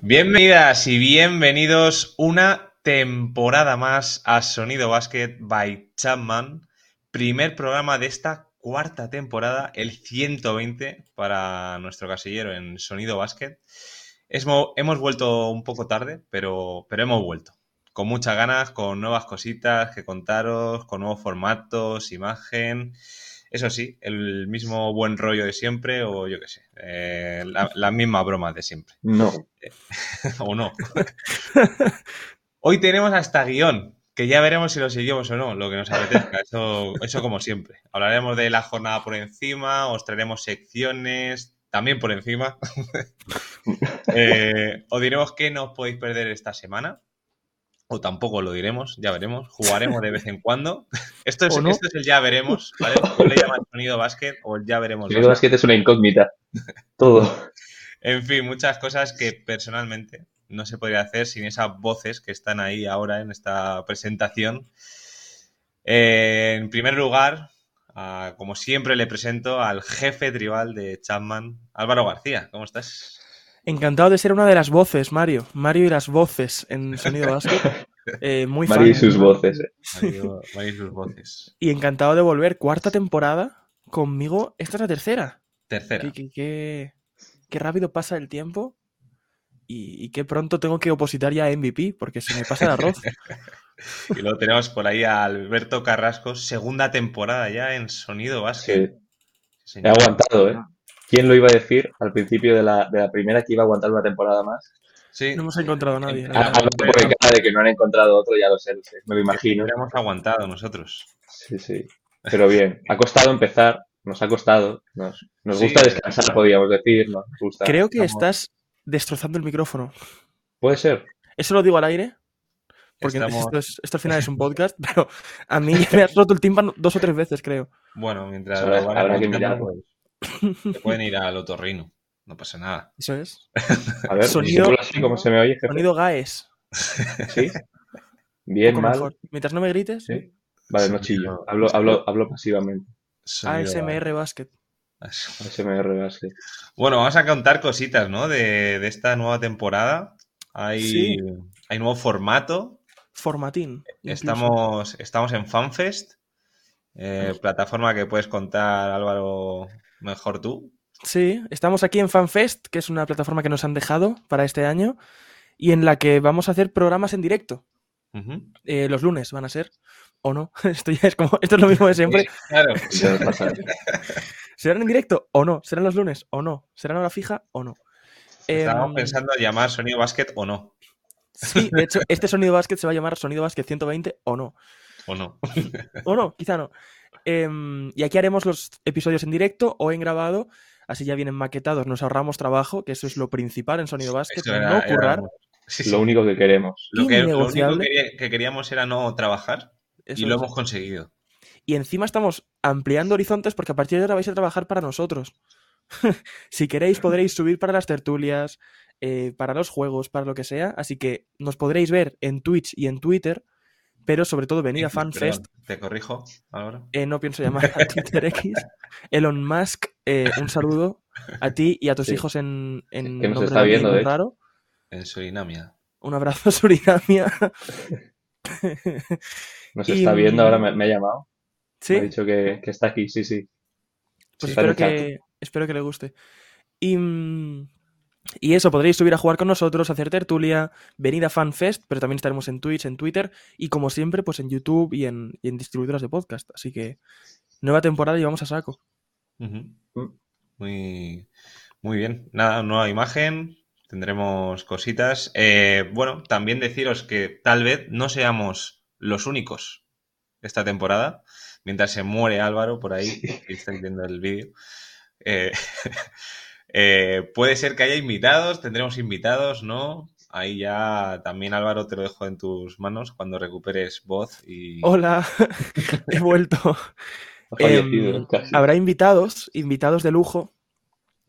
Bienvenidas y bienvenidos una temporada más a Sonido Basket by Chapman. Primer programa de esta cuarta temporada, el 120 para nuestro casillero en Sonido Basket. Hemos, vuelto un poco tarde, pero, pero hemos vuelto. Con muchas ganas, con nuevas cositas que contaros, con nuevos formatos, imagen. Eso sí, el mismo buen rollo de siempre o yo qué sé, eh, la, la misma broma de siempre. No. o no. Hoy tenemos hasta guion, que ya veremos si lo seguimos o no, lo que nos apetezca. Eso, eso como siempre. Hablaremos de la jornada por encima, os traeremos secciones, también por encima. eh, os diremos que no os podéis perder esta semana. O tampoco lo diremos, ya veremos. Jugaremos de vez en cuando. Esto es, ¿O no? esto es el ya veremos, ¿vale? Yo le llamo sonido básquet o el ya veremos. El básquet es una incógnita. Todo. En fin, muchas cosas que personalmente no se podría hacer sin esas voces que están ahí ahora en esta presentación. Eh, en primer lugar, ah, como siempre, le presento al jefe tribal de Chapman, Álvaro García. ¿Cómo estás? Encantado de ser una de las voces, Mario. Mario y las voces en Sonido Basket. Eh, muy Mario y sus voces. eh. Mario, Mario y sus voces. Y encantado de volver. Cuarta temporada conmigo. Esta es la tercera. Tercera. Qué, qué- qué- qué rápido pasa el tiempo. Y, y qué pronto tengo que opositar ya a MVP, porque se me pasa el arroz. Y luego tenemos por ahí a Alberto Carrasco, segunda temporada ya en Sonido. Sí, He aguantado, ¿eh? ¿Quién lo iba a decir al principio de la, de la primera que iba a aguantar una temporada más? Sí. No hemos encontrado a nadie. ah, por cara de que no han encontrado otro, ya lo sé, lo sé. Me lo imagino. Hemos aguantado nosotros. Sí, sí. Pero bien. Ha costado empezar. Nos ha costado. Nos, nos Sí. gusta descansar, podríamos decir. Nos gusta. Creo que estamos- estás destrozando el micrófono. Puede ser. Eso lo digo al aire, porque Estamos- esto, es- esto al final es un podcast, pero a mí me has roto el tímpano dos o tres veces, creo. Bueno, mientras Habrá- lo que aguantando, mirar. pues, se pueden ir al otorrino. No pasa nada. Eso es. A ver, Sonido- ¿sí así como se me oye, jefe? Sonido Gaes. ¿Sí? Bien, mal. mejor. Mientras no me grites, Sí. Vale, no chillo. Hablo, hablo, hablo pasivamente. Sonido- ASMR Basket. ASMR Basket. Bueno, vamos a contar cositas, ¿no? De, de esta nueva temporada. Hay, Sí. hay nuevo formato. Formatín. incluso. Estamos, estamos en FanFest, eh, plataforma que puedes contar, Álvaro, mejor tú. Sí, estamos aquí en FanFest, que es una plataforma que nos han dejado para este año y en la que vamos a hacer programas en directo. Eh, los lunes van a ser, o no. Esto ya es como, esto es lo mismo de siempre. Claro. ¿Serán en directo o no? ¿Serán los lunes o no? ¿Serán hora fija o no? Estábamos Em, pensando llamar Sonido Basket o no. Sí, de hecho, este Sonido Basket se va a llamar Sonido Basket 120 o no. O no. O no, quizá no. Em, y aquí haremos los episodios en directo o en grabado. Así ya vienen maquetados, nos ahorramos trabajo, que eso es lo principal en Sonido Basket, era- no era- currar. Sí, sí. Lo único que queremos. Lo que, lo único que quería- que queríamos era no trabajar eso y lo es. hemos conseguido. Y encima estamos ampliando horizontes porque a partir de ahora vais a trabajar para nosotros. si queréis, podréis subir para las tertulias, eh, para los juegos, para lo que sea. Así que nos podréis ver en Twitch y en Twitter, pero sobre todo venid a FanFest. perdón, Te corrijo, Álvaro. Eh, no pienso llamar a Twitter X. Elon Musk, eh, un saludo a ti y a tus Sí. hijos en, en Que nos está viendo, de raro. En Surinamia. Un abrazo, Surinamia. Nos Y, está viendo, ahora me, me ha llamado. Me ha sí, dicho que, que está aquí, sí, sí. pues en espero que, espero que le guste. Y, mm, y eso, podréis subir a jugar con nosotros, hacer tertulia, venir a FanFest, pero también estaremos en Twitch, en Twitter y como siempre, pues en YouTube y en, y en distribuidoras de podcast. Así que nueva temporada y vamos a saco. Mm. Muy, muy bien. Nada, nueva imagen. Tendremos cositas. Eh, bueno, también deciros que tal vez no seamos los únicos esta temporada. Mientras se muere Álvaro por ahí, que estáis viendo el vídeo. Eh, eh, puede ser que haya invitados, tendremos invitados, ¿no? Ahí ya también Álvaro te lo dejo en tus manos cuando recuperes voz y Hola, he vuelto. Em. Habrá invitados, invitados de lujo.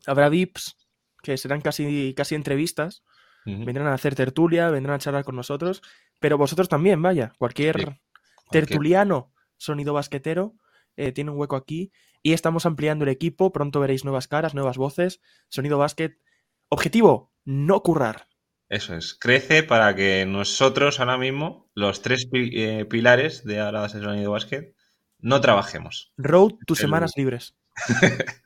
Habrá VIPs, que serán casi, casi entrevistas. Vendrán a hacer tertulia, vendrán a charlar con nosotros. Pero vosotros también, vaya. Cualquier Sí, Cualquier- tertuliano, sonido basquetero, eh, tiene un hueco aquí. Y estamos ampliando el equipo. Pronto veréis nuevas caras, nuevas voces. Sonido básquet. Objetivo, no currar. Eso es. Crece para que nosotros ahora mismo, los tres pi- eh, pilares de ahora de sonido básquet, no trabajemos. Road, tus El- semanas libres.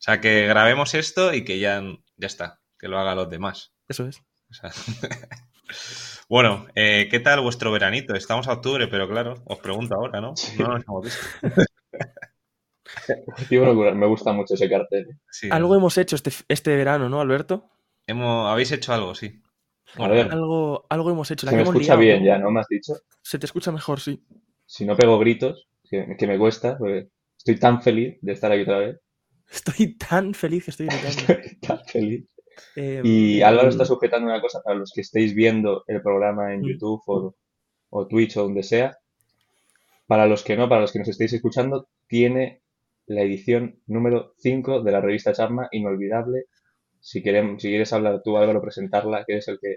O sea, que grabemos esto y que ya, ya está, que lo hagan los demás. Eso es. O sea, bueno, eh, ¿qué tal vuestro veranito? Estamos a octubre, pero claro, os pregunto ahora, ¿no? No nos hemos visto. Me gusta mucho ese cartel. ¿eh? Sí, Algo hemos hecho este, este verano, ¿no, Alberto? hemos- habéis hecho algo, sí. Algo, algo hemos hecho. La Se que me hemos escucha liado, bien ¿no? ya, ¿no? Me has dicho. Se te escucha mejor, sí. Si no pego gritos, que, que me cuesta, porque estoy tan feliz de estar aquí otra vez. Estoy tan feliz que estoy gritando. Estoy tan feliz. Eh, Y Álvaro está sujetando una cosa para los que estéis viendo el programa en Mm. YouTube o, o Twitch o donde sea. Para los que no, para los que nos estéis escuchando, tiene la edición número 5 de la revista Charma, inolvidable. Si, queremos, si quieres hablar tú, Álvaro, presentarla, que eres el que,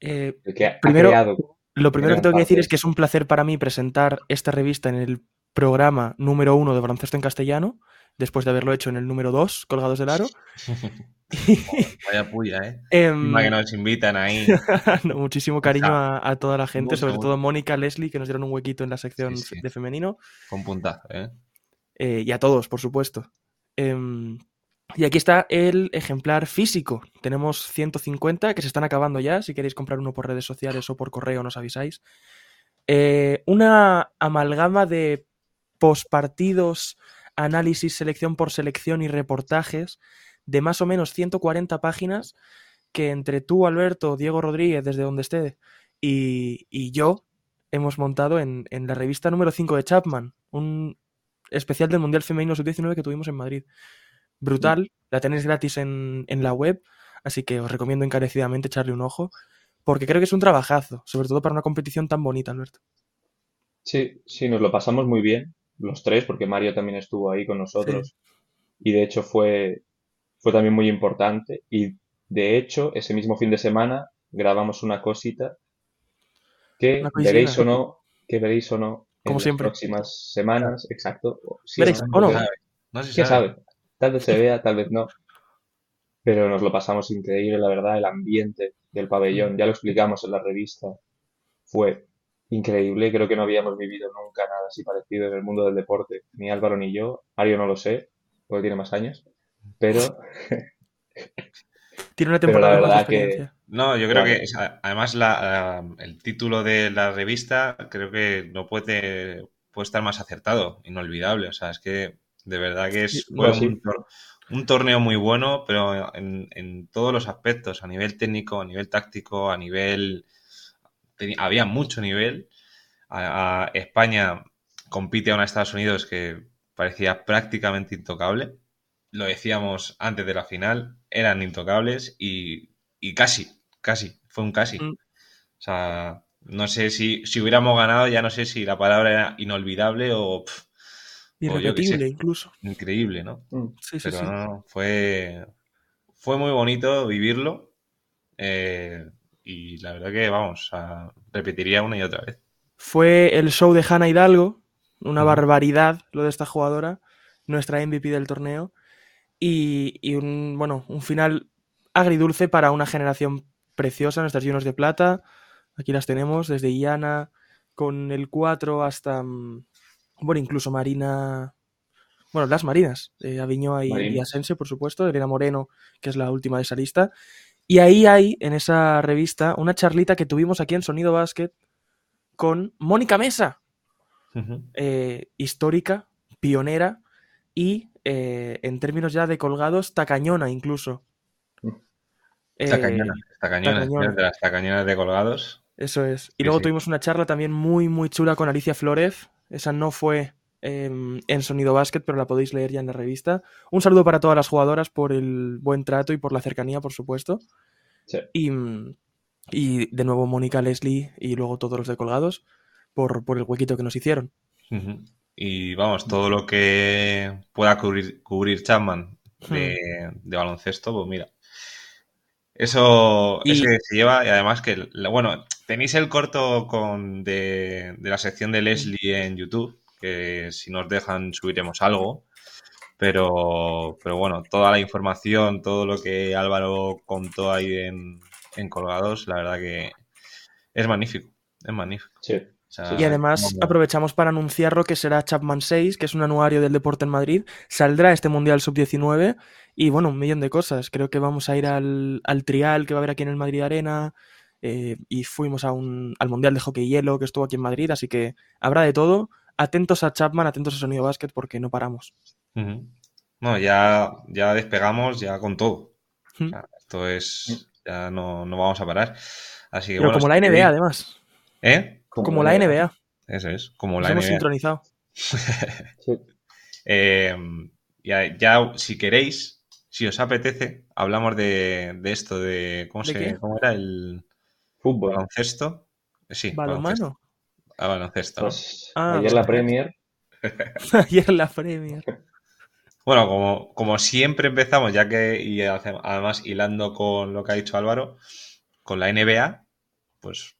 eh, el que ha Primero- creado. Lo primero que tengo que decir es que es un placer para mí presentar esta revista en el programa número uno de baloncesto en castellano, después de haberlo hecho en el número dos, Colgados del Aro. Vaya puya, ¿eh? Em, Encima que nos invitan ahí. no, muchísimo cariño a, a toda la gente, sobre todo Mónica, Leslie, que nos dieron un huequito en la sección Sí, sí. de femenino, Con puntazo, ¿eh? Eh, y a todos, por supuesto. Em, y aquí está el ejemplar físico. Tenemos 150 que se están acabando ya. Si queréis comprar uno por redes sociales o por correo, nos avisáis. Eh, una amalgama de pospartidos, análisis, selección por selección y reportajes de más o menos 140 páginas que entre tú, Alberto, Diego Rodríguez, desde donde esté, y, y yo hemos montado en, en la revista número 5 de Chapman, un especial del Mundial Femenino Sub-19 que tuvimos en Madrid. Brutal, la tenéis gratis en, en la web, así que os recomiendo encarecidamente echarle un ojo, porque creo que es un trabajazo, sobre todo para una competición tan bonita, Alberto. Sí, sí, nos lo pasamos muy bien, los tres, porque Mario también estuvo ahí con nosotros. Y de hecho fue, fue también muy importante. Y de hecho, ese mismo fin de semana grabamos una cosita que Una veréis o no, que veréis o no en Como las siempre. próximas semanas, exacto. o- sí, o no. No se ¿Quién sabe. sabe? Tal vez se vea, tal vez no. Pero nos lo pasamos increíble, la verdad, el ambiente del pabellón, ya lo explicamos en la revista, fue increíble. Creo que no habíamos vivido nunca nada así parecido en el mundo del deporte, ni Álvaro ni yo. Mario no lo sé, porque tiene más años. Pero Tiene una Pero la temporada de que- experiencia. No, yo creo que, además, la- la- el título de la revista creo que no puede, puede estar más acertado, inolvidable. O sea, es que de verdad que es, fue no, sí. un, tor- un torneo muy bueno, pero en, en todos los aspectos, a nivel técnico, a nivel táctico, a nivel... había mucho nivel. A, a España compite a una Estados Unidos que parecía prácticamente intocable. Lo decíamos antes de la final, eran intocables y, y casi, casi, fue un casi. Mm. O sea, no sé si, si hubiéramos ganado, ya no sé si la palabra era inolvidable o pf, o yo qué Irrepetible, incluso. increíble, ¿no? mm, Sí, sí, Pero sí. no, no, fue, fue muy bonito vivirlo eh, y la verdad que, vamos, sea, repetiría una y otra vez. Fue el show de Hanna Hidalgo, una barbaridad lo de esta jugadora, nuestra MVP del torneo, y, y un, bueno, un final agridulce para una generación preciosa, nuestras Junos de Plata, aquí las tenemos, desde Iana, con el 4 hasta, mm, bueno, incluso Marina, bueno, las Marinas, eh, Aviñoa y. Asensio, por supuesto, Elena Moreno, que es la última de esa lista, y ahí hay, en esa revista, una charlita que tuvimos aquí en Sonido Basket con Mónica Mesa, eh, histórica, pionera y eh, en términos ya de colgados, tacañona incluso. Mm. Eh, Tacañona, tacañona, tacañona. de las tacañonas de colgados. Eso es. Y Sí, luego sí. tuvimos una charla también muy, muy chula con Alicia Flores. Esa no fue em, en Sonido Basket, pero la podéis leer ya en la revista. Un saludo para todas las jugadoras por el buen trato y por la cercanía, por supuesto. sí. Y, y de nuevo Mónica, Leslie y luego todos los de colgados por, por el huequito que nos hicieron. Y vamos, todo lo que pueda cubrir, cubrir Chapman de, de baloncesto, pues mira. Eso, Y- eso que se lleva, y además que, bueno, tenéis el corto con de, de la sección de Leslie en YouTube, que si nos dejan subiremos algo. Pero, pero bueno, toda la información, todo lo que Álvaro contó ahí en, en colgados, la verdad que es magnífico. Es magnífico. Sí. O sea, Y además aprovechamos para anunciar lo que será Chapman 6, que es un anuario del deporte en Madrid. Saldrá este Mundial Sub-19 y bueno, un millón de cosas. Creo que vamos a ir al, al trial que va a haber aquí en el Madrid Arena eh, y fuimos a un, al Mundial de Hockey Hielo que estuvo aquí en Madrid, así que habrá de todo. Atentos a Chapman, atentos a Sonido Basket porque no paramos. No, ya, ya despegamos ya con todo. O Mm. sea, esto es. Ya no, no vamos a parar. Así que Pero bueno, como la NBA además, ¿Eh? como la NBA, Eso es, como nos la hemos NBA. sincronizado. Sí. Eh, ya, ya, si queréis, si os apetece, hablamos de, de esto, de. ¿Cómo, ¿De se, qué? ¿Cómo era? El Fútbol. baloncesto. Sí, Balonmano. Ah, baloncesto. ¿no? Pues, Ah, ayer la Premier, Ayer la Premier. Bueno, como, como siempre empezamos, ya que, y además hilando con lo que ha dicho Álvaro, con la NBA, pues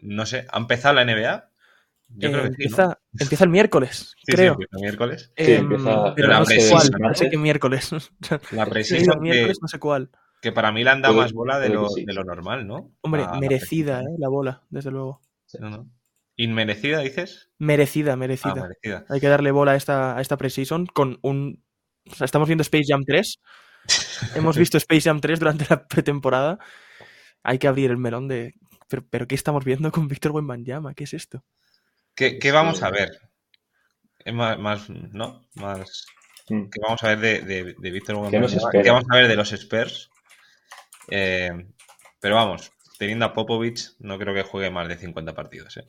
no sé, ¿ha empezado la NBA? Yo Eh, creo que sí, empieza, ¿no? empieza el miércoles, Sí, sí, creo. empieza el miércoles. Sí, Em, empieza pero la no sé cuál, no sé qué miércoles. La Sí, presencia el miércoles que, no sé cuál. que para mí le han dado más bola de que lo, sí. de lo normal, ¿no? Hombre, merecida. ¿eh? La bola, desde luego. No, no. ¿Inmerecida, dices? Merecida, Ah, merecida. merecida. Hay que darle bola a esta, a esta preseason con un... O sea, estamos viendo Space Jam 3. Hemos visto Space Jam 3 durante la pretemporada. Hay que abrir el melón de... ¿Pero, pero qué estamos viendo con Víctor Wembanyama? ¿Qué es esto? ¿Qué, qué vamos a ver? Es más, más ¿no? Más... mm, que vamos a ver de, de, de Víctor ¿Qué que vamos a ver de los Spurs. Eh, pero vamos, teniendo a Popovich, no creo que juegue más de 50 partidos. ¿eh?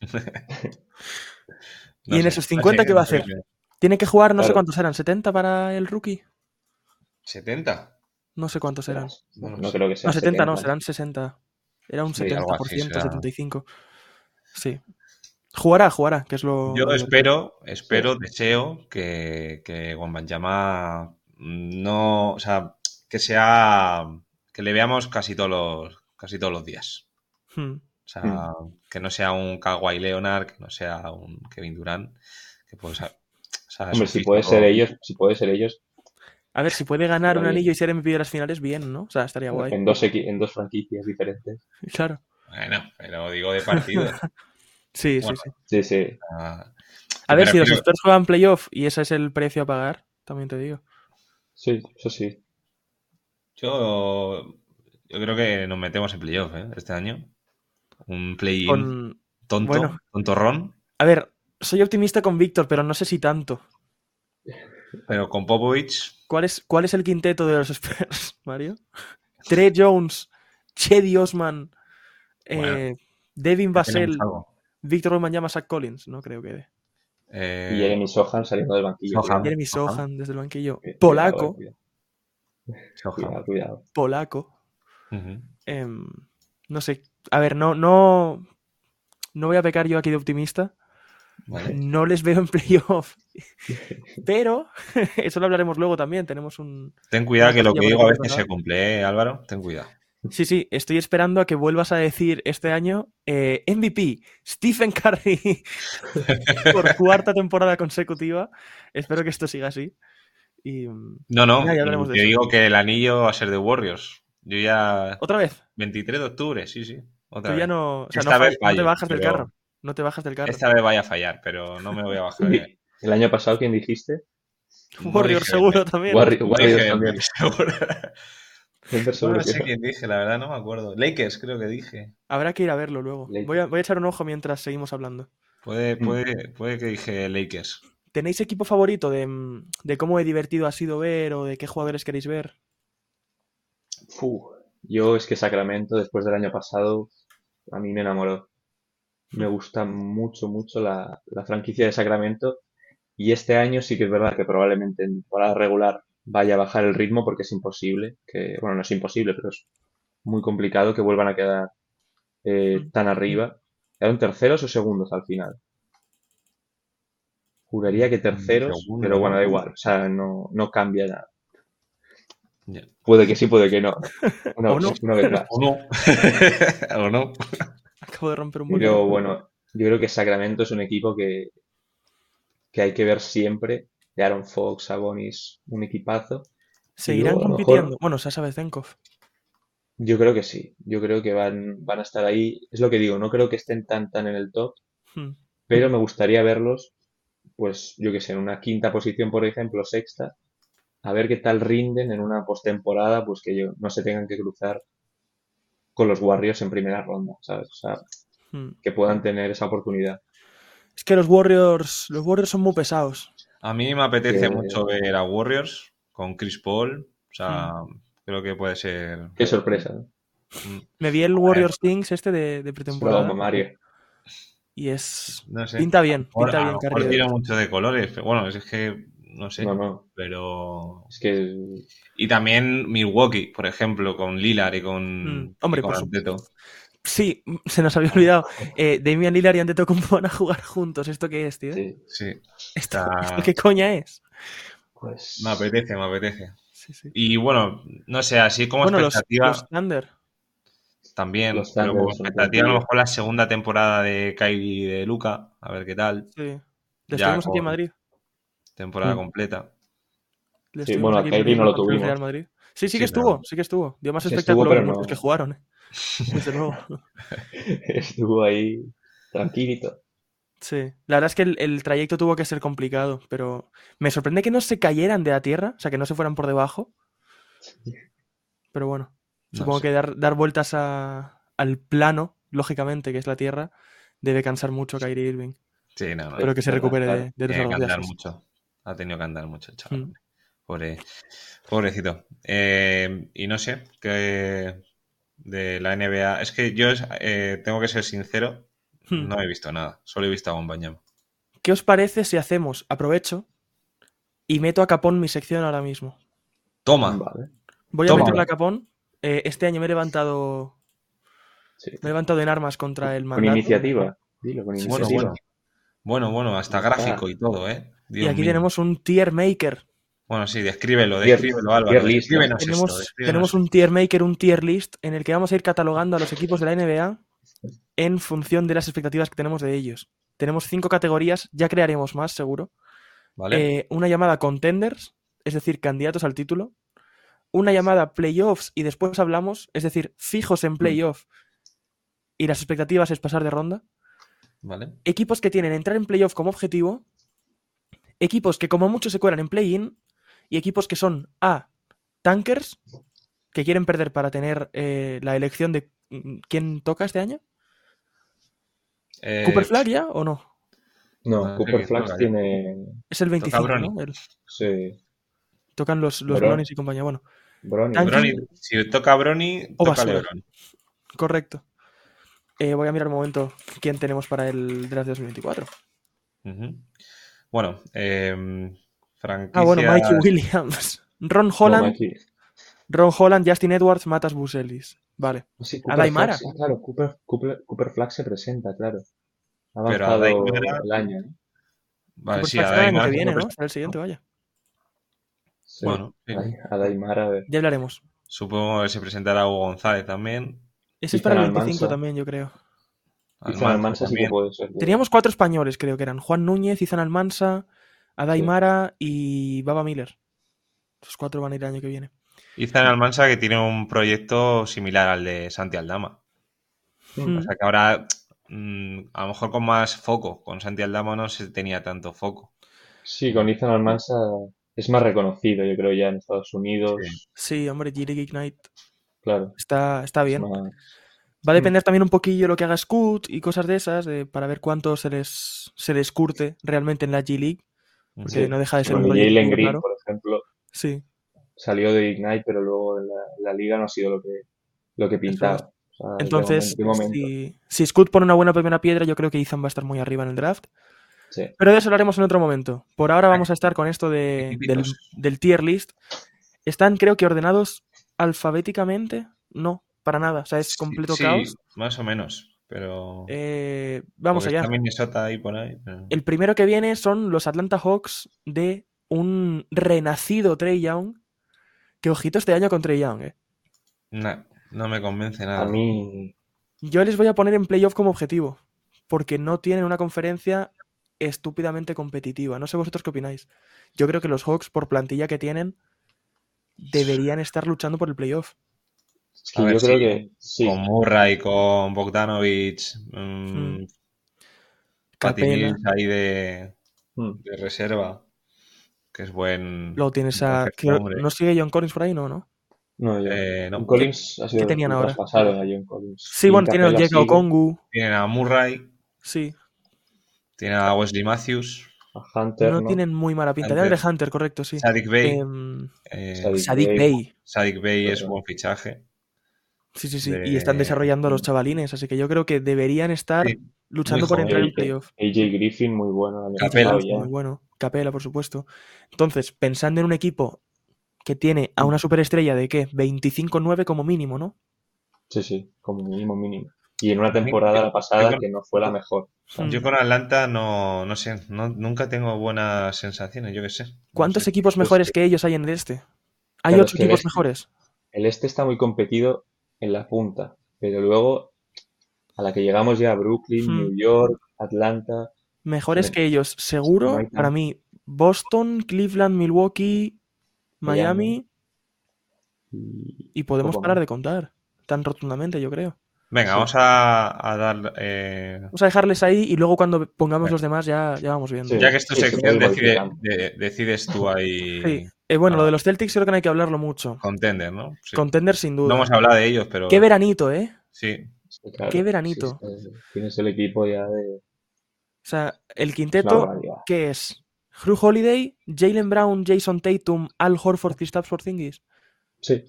No ¿Y en sé, esos no 50 sé, qué va a no sé hacer? qué- Tiene que jugar, no sé Claro. cuántos eran, ¿70 para el rookie? ¿70? No sé cuántos eran. No, No no sé. creo que sea No, 70 no, 70. serán 60. Era un Sí, 70%, algo así será. 75. Sí. Jugará, jugará, que es lo... Yo espero, espero, deseo que, que Wembanyama no, o sea, que sea, que le veamos casi todos los, casi todos los días. Hmm. O sea, que no sea un Kawhi Leonard, que no sea un Kevin Durant, que pues, o sea, Hombre, si puede ser ellos, si puede ser ellos, A ver, si puede ganar un anillo y ser MVP de las finales, bien, ¿no? O sea, estaría guay. en dos, en dos franquicias diferentes. Claro. Bueno, pero digo de partido. Sí, Bueno, sí, sí. Sí, sí. Ah, A ver, si los Spurs juegan playoff y ese es el precio a pagar, también te digo. Sí, eso sí. Yo, yo creo que nos metemos en playoff ¿eh? este año. Un play-in Con... tonto, bueno. tontorrón, A ver, soy optimista con Víctor, pero no sé si tanto. pero con Popovich, ¿Cuál es, cuál es el quinteto de los Spurs, Mario? Trey Jones, Chedi Osman, eh, Devin tenemos Vassell, algo. Víctor Wembanyama, Zach Collins. No creo que. Eh, Y Jeremy Sohan saliendo del banquillo. Sohan. Jeremy Sohan. Sohan desde el banquillo. Cuidado, Polaco, Cuidado, Sohan. cuidado, cuidado. polaco. Em, no sé. A ver, no, no. No voy a pecar yo aquí de optimista. Vale. No les veo en playoff. Pero, eso lo hablaremos luego también. Tenemos un. Ten cuidado que lo que digo a veces se cumple, ¿eh, Álvaro. Ten cuidado. Sí, sí, estoy esperando a que vuelvas a decir este año eh, MVP, Stephen Curry, por cuarta temporada consecutiva. Espero que esto siga así. Y, mm, No, no, Ya, ya te digo que el anillo va a ser de Warriors. Yo ya... Otra vez, 23 de octubre, sí, sí. Otra tú vez. ya no, o sea, no, Esta vez fall- no te bajas del carro. No te bajas del carro. Esta vez vaya a fallar, pero no me voy a bajar. de- El año pasado, ¿quién dijiste? no Warrior dije- seguro también. Warri- no Warriors dije- también. seguro. No sé quién dije, la verdad no me acuerdo. Lakers creo que dije. Habrá que ir a verlo luego. Voy a, voy a echar un ojo mientras seguimos hablando. Puede, Mm. puede, puede que dije Lakers. ¿Tenéis equipo favorito de, mm, de cómo de divertido ha sido ver o de qué jugadores queréis ver? Yo es que Sacramento, después del año pasado, a mí me enamoró. Me gusta mucho, mucho la, la franquicia de Sacramento. Y este año sí que es verdad que probablemente en temporada regular vaya a bajar el ritmo porque es imposible, que, bueno, no es imposible, pero es muy complicado que vuelvan a quedar eh, tan arriba. ¿Quedaron terceros o segundos al final? Juraría que terceros, Segundo, pero bueno, da igual, o sea, no, no cambia nada. Puede que sí, puede que no. Una, O no. una vez más. O no. o no. Acabo de romper un Pero bueno, yo creo que Sacramento es un equipo que, que hay que ver siempre. De Aaron Fox, Sabonis, un equipazo. Seguirán luego, compitiendo. mejor- Bueno, Sasa Bezenkov. Yo creo que sí, yo creo que van, van a estar ahí. Es lo que digo, no creo que estén tan tan en el top, Hmm. pero me gustaría verlos, pues yo que sé, en una quinta posición, por ejemplo, sexta, a ver qué tal rinden en una postemporada, pues que yo, no se tengan que cruzar con los Warriors en primera ronda, ¿sabes? O sea, Hmm. que puedan tener esa oportunidad. Es que los Warriors, los Warriors son muy pesados. A mí me apetece Que- mucho ver a Warriors con Chris Paul. O sea, creo que puede ser. Qué sorpresa, ¿no? mm, Me vi el Warriors Kings este de, de pretemporada Mario. y es No sé. pinta bien, pinta a bien lo mejor tira mucho de colores. pero Bueno, es que no sé. No, no, Pero. es que Y también Milwaukee, por ejemplo, con Lillard y con. Mm, hombre, y con por Antetokounmpo. Sí, se nos había olvidado. Eh, Damian Lillard y Antetokounmpo van a jugar juntos. ¿Esto qué es, tío? sí, Sí, ¿Esto, está- esto qué coña es? pues me apetece, me apetece. Sí, sí. Y bueno, no sé, así como Bueno, expectativa los Thunder. también, los pero como expectativa a lo mejor la segunda temporada de Kyrie y de Luca, a ver qué tal, Sí. Le Ya estuvimos aquí en Madrid. temporada Mm. completa. Le Sí, bueno, a aquí en Kyrie Madrid no lo tuvimos. Real Madrid. Sí, sí Sí, que estuvo, pero- sí que estuvo. Dio más Sí estuvo, espectáculo pero que no. los que jugaron, ¿eh? Desde luego. estuvo ahí tranquilito. Sí, la verdad es que el, el trayecto tuvo que ser complicado, pero me sorprende que no se cayeran de la tierra, o sea, que no se fueran por debajo. Pero bueno, No supongo sé. que dar, dar vueltas a- al plano, lógicamente, que es la tierra, debe cansar mucho a Kyrie Irving. Sí, no, no, Pero que se recupere claro. de, de tiene que andar mucho. Ha tenido que andar mucho el chaval. Mm. Pobre- pobrecito. Eh, y no sé, que de la NBA. Es que yo eh, tengo que ser sincero, Hmm. no he visto nada. Solo he visto a Wembanyama. ¿Qué os parece si hacemos, aprovecho, y meto a Capón mi sección ahora mismo? Toma. Vale, Voy a Toma. meterle a Capón. Eh, este año me he levantado. sí. Me he levantado en armas contra el Con mandato. iniciativa. Dilo, con Bueno, iniciativa. bueno. Bueno, bueno, hasta gráfico y todo, ¿eh? Y aquí mío. tenemos un tier maker. Bueno, sí, descríbelo, Tier- descríbelo, Álvaro. tier list, Tenemos, esto, tenemos un tier maker, un tier list, en el que vamos a ir catalogando a los equipos de la NBA en función de las expectativas que tenemos de ellos. Tenemos cinco categorías, ya crearemos más, seguro. ¿Vale? Eh, una llamada contenders, es decir, candidatos al título. Una llamada playoffs y después hablamos, es decir, fijos en playoff y las expectativas es pasar de ronda. ¿Vale? Equipos que tienen entrar en playoff como objetivo. Equipos que como mucho se cuelan en play-in. Y equipos que son A, tankers, que quieren perder para tener eh, la elección de mm, quién toca este año. Eh, ¿Cooper Flag ya o no? No, Madre Cooper Flax toca, ¿eh? tiene. Es el 25, Brony. ¿no? El- Sí, tocan los, los Bro- Bronis y compañía. Bueno, Brony. Brony, si toca Brony, O toca. LeBron. correcto. Eh, voy a mirar un momento quién tenemos para el draft de 2024. Ujú. Bueno, eh, Ah, bueno, Mikey Williams. Ron Holland. Ron Holland, Justin Edwards, Matas Buselis. Vale. Sí, A Cooper. Flax, claro, Cooper, Cooper, Cooper Flax se presenta, claro. Ha Pero a avanzado Daimara- el año. ¿no? Vale, Cooper sí, que viene, ¿no? El siguiente, vaya. Sí. Bueno, sí. A Daimara, a ver. Ya hablaremos. Supongo que se presentará Hugo González también. Ese es para el 25 Almanza. también, yo creo. Izan Almanza Almanza sí puede ser. Teníamos cuatro españoles, creo que eran. Juan Núñez, Izan Almansa, Adaimara y Baba Miller. Los cuatro van a ir el año que viene. Izan Almansa que tiene un proyecto similar al de Santi Aldama. Mm. O sea que ahora, mm, a lo mejor con más foco. Con Santi Aldama no se tenía tanto foco. Sí, con Ethan Almansa es más reconocido, yo creo, ya en Estados Unidos. Sí. Sí, hombre, G-League Ignite Claro. está, está es bien. más- Va a depender también un poquillo lo que haga Scoot y cosas de esas, de- para ver cuánto se les, se les curte realmente en la G-League. Porque sí. no deja de ser un Bueno, proyecto, Jalen Green, claro. por ejemplo, Sí, salió de Ignite, pero luego en la, la liga no ha sido lo que, lo que pintaba. O sea, de entonces, momento- de momento. si, si Scoot pone una buena primera piedra, yo creo que Ethan va a estar muy arriba en el draft. Sí. Pero de eso hablaremos en otro momento. Por ahora vamos a estar con esto de- del, tier list. Están, creo que, ordenados alfabéticamente. No, para nada. O sea, es Sí, completo sí, caos. más o menos. Pero. Eh, vamos allá. Está Minnesota ahí por ahí. pero- El primero que viene son los Atlanta Hawks de un renacido Trey Young. Que ojito este año con Trey Young, eh. Nah, no me convence nada. A mí, Yo les voy a poner en playoff como objetivo. Porque no tienen una conferencia estúpidamente competitiva. No sé vosotros qué opináis. Yo creo que los Hawks, por plantilla que tienen, deberían estar luchando por el playoff. Es que A ver yo creo que sí. Con Murray, con Bogdanovic, mm, Hmm. Ahí de, Mm. de reserva, que es buen. Luego tienes a. ¿No sigue John Collins por ahí? No, ¿no? No, yo. Eh, no. John Collins ha sido tenían ahora? a John Collins. Sí, Y bueno, tienen a sigue, Okongu. Tienen a Murray, Sí. tienen a Wesley Matthews, A Hunter, No ¿no? tienen muy mala pinta. Hunter. De Hunter, correcto, sí. Sadik Bey. Em, eh, Sadik. Bey. Sadik Bey es buen fichaje. Sí, sí, sí. de- Y están desarrollando a los chavalines, así que yo creo que deberían estar Sí, luchando muy por entrar en AJ playoff. AJ Griffin, muy bueno. el Capela. Muy bueno. Capela, por supuesto. Entonces, pensando en un equipo que tiene a una superestrella de qué? 25-9 como mínimo, ¿no? Sí, sí, como mínimo, mínimo. Y en una temporada la pasada que no fue la mejor. O sea, Mm. Yo con Atlanta no, no sé, no- nunca tengo buenas sensaciones, yo qué sé. No ¿Cuántos sé. equipos pues mejores que- que ellos hay en el este? Hay Claro, ocho es que el equipos este- mejores. El este está muy competido en la punta, pero luego a la que llegamos ya, Brooklyn, Hmm. New York, Atlanta, Mejores que ellos, seguro, para mí, Boston, Cleveland, Milwaukee, Miami, y y podemos parar más. de contar tan rotundamente, yo creo. Venga, Sí. vamos a, a dar. eh, Vamos a dejarles ahí y luego cuando pongamos los demás ya, ya vamos viendo. Sí. ya que es tu sí, sección, decide- de- decides tú ahí. Eh, bueno, Ah. lo de los Celtics creo que no hay que hablarlo mucho. Contender, ¿no? Sí. Contender sin No duda. hemos hablado de ellos, pero. Qué veranito, ¿eh? Sí. Sí, claro, Qué veranito. sí, tienes el equipo ya de O sea, el quinteto. ¿qué es? Drew Holiday, Jalen Brown, Jason Tatum, Al Horford, Kristaps Porzingis. Sí,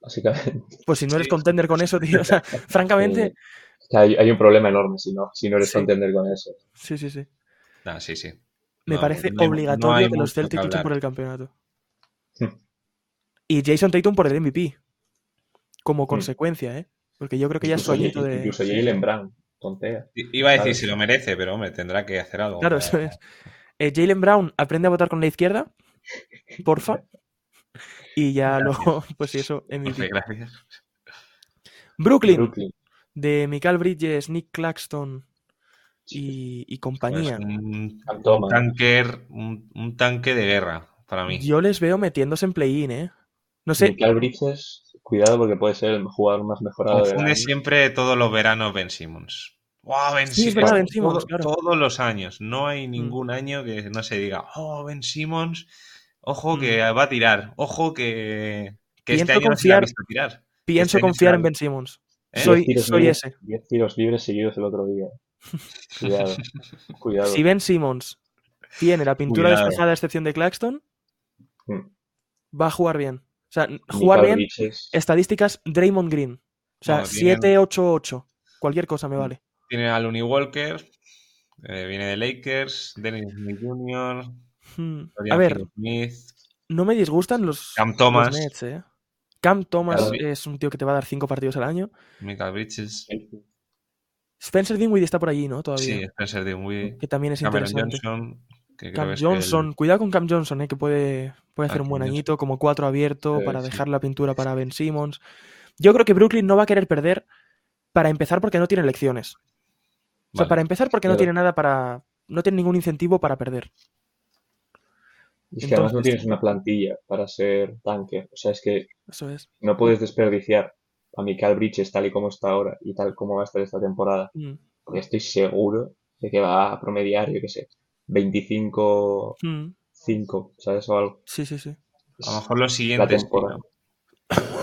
básicamente. Pues si no eres Sí. contender con eso, tío. O sea, francamente, o sea, hay, hay un problema enorme si no, si no eres Sí. contender con eso. sí, sí, sí. Ah, sí, sí. Me No, parece no obligatorio no que los Celtics luchen por el campeonato. Y Jason Tatum por el MVP. Como Hmm. consecuencia, ¿eh? Porque yo creo que ya es sueñito de. incluso Jalen Brown, tontea. Iba a decir Claro. si lo merece, pero hombre, tendrá que hacer algo. Claro, para- eso es. Eh, Jalen Brown aprende a votar con la izquierda, porfa. Y ya luego, pues sí, eso, MVP. Profe, gracias. Brooklyn, Brooklyn. de Michael Bridges, Nick Claxton y, y compañía. Es un, Cam un Thomas. tanker, un, un tanque de guerra para mí. Yo les veo metiéndose en play-in, ¿eh? No sé, Michael Bridges, cuidado porque puede ser el jugador más mejorado Confunde siempre todos los veranos Ben Simmons. ¡Wow, Ben Sí, Simmons! verdad, Ben Simmons, Todo- claro. Todos los años. No hay Mm. ningún año que no se diga, oh, Ben Simmons, ojo Mm. que va a tirar, ojo que, que este año no se confiar- visto tirar. pienso Este confiar en Ben Simmons. ¿Eh? Soy, Diez tiros soy libres- ese. diez tiros libres seguidos el otro día. Cuidado, cuidado. Si Ben Simmons tiene la pintura Cuidado. despejada a excepción de Claxton. Va a jugar bien. O sea, jugar bien, Bridges, estadísticas Draymond Green. O sea, No, tienen- 7-8-8. Cualquier cosa me vale. Tiene a Looney Walker, eh, viene de Lakers, Dennis Smith Jr., Hmm. A ver, Finney-Smith, no me disgustan los, Cam los Thomas, Nets, ¿eh? Cam Thomas es un tío que te va a dar 5 partidos al año. Michael Bridges, Spencer Dinwiddie está por allí, ¿no? Todavía. sí, Spencer Dinwiddie, Que también es Cameron interesante. Johnson, que Cam que es el- Johnson, cuidado con Cam Johnson, ¿eh? que puede, puede hacer Ah, un buen añito, como 4 abierto, Eh, para sí. dejar la pintura para Ben Simmons. Yo creo que Brooklyn no va a querer perder para empezar porque no tiene elecciones. O sea, para empezar porque no tiene nada para. No tiene ningún incentivo para perder. Es que además no tienes una plantilla para ser tanque. O sea, es que Eso es. no puedes desperdiciar a Michael Bridges tal y como está ahora y tal como va a estar esta temporada. Mm. Porque estoy seguro de que va a promediar, yo qué sé, 25, Mm. 5, ¿sabes? O algo. Sí, sí, sí. A lo mejor los La siguientes. sí, temporada.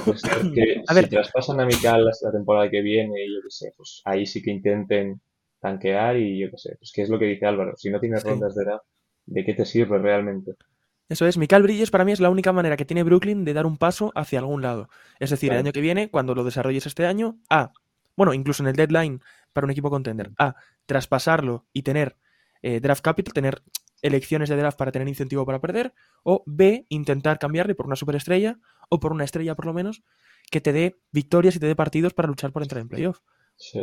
Pues es que A si ver. traspasan a Michael hasta la temporada que viene, yo qué sé, pues ahí sí que intenten tanquear y yo qué sé. Pues que es lo que dice Álvaro. Si no tienes Sí. rondas de draft, ¿de qué te sirve realmente? Eso es. Michael Bridges para mí es la única manera que tiene Brooklyn de dar un paso hacia algún lado. Es decir, el año que viene, cuando lo desarrolles este año, A. Bueno, incluso en el deadline para un equipo contender. A. Traspasarlo y tener eh, draft capital, tener elecciones de draft para tener incentivo para perder. O B. Intentar cambiarle por una superestrella o por una estrella por lo menos que te dé victorias y te dé partidos para luchar por entrar en playoff. Sí.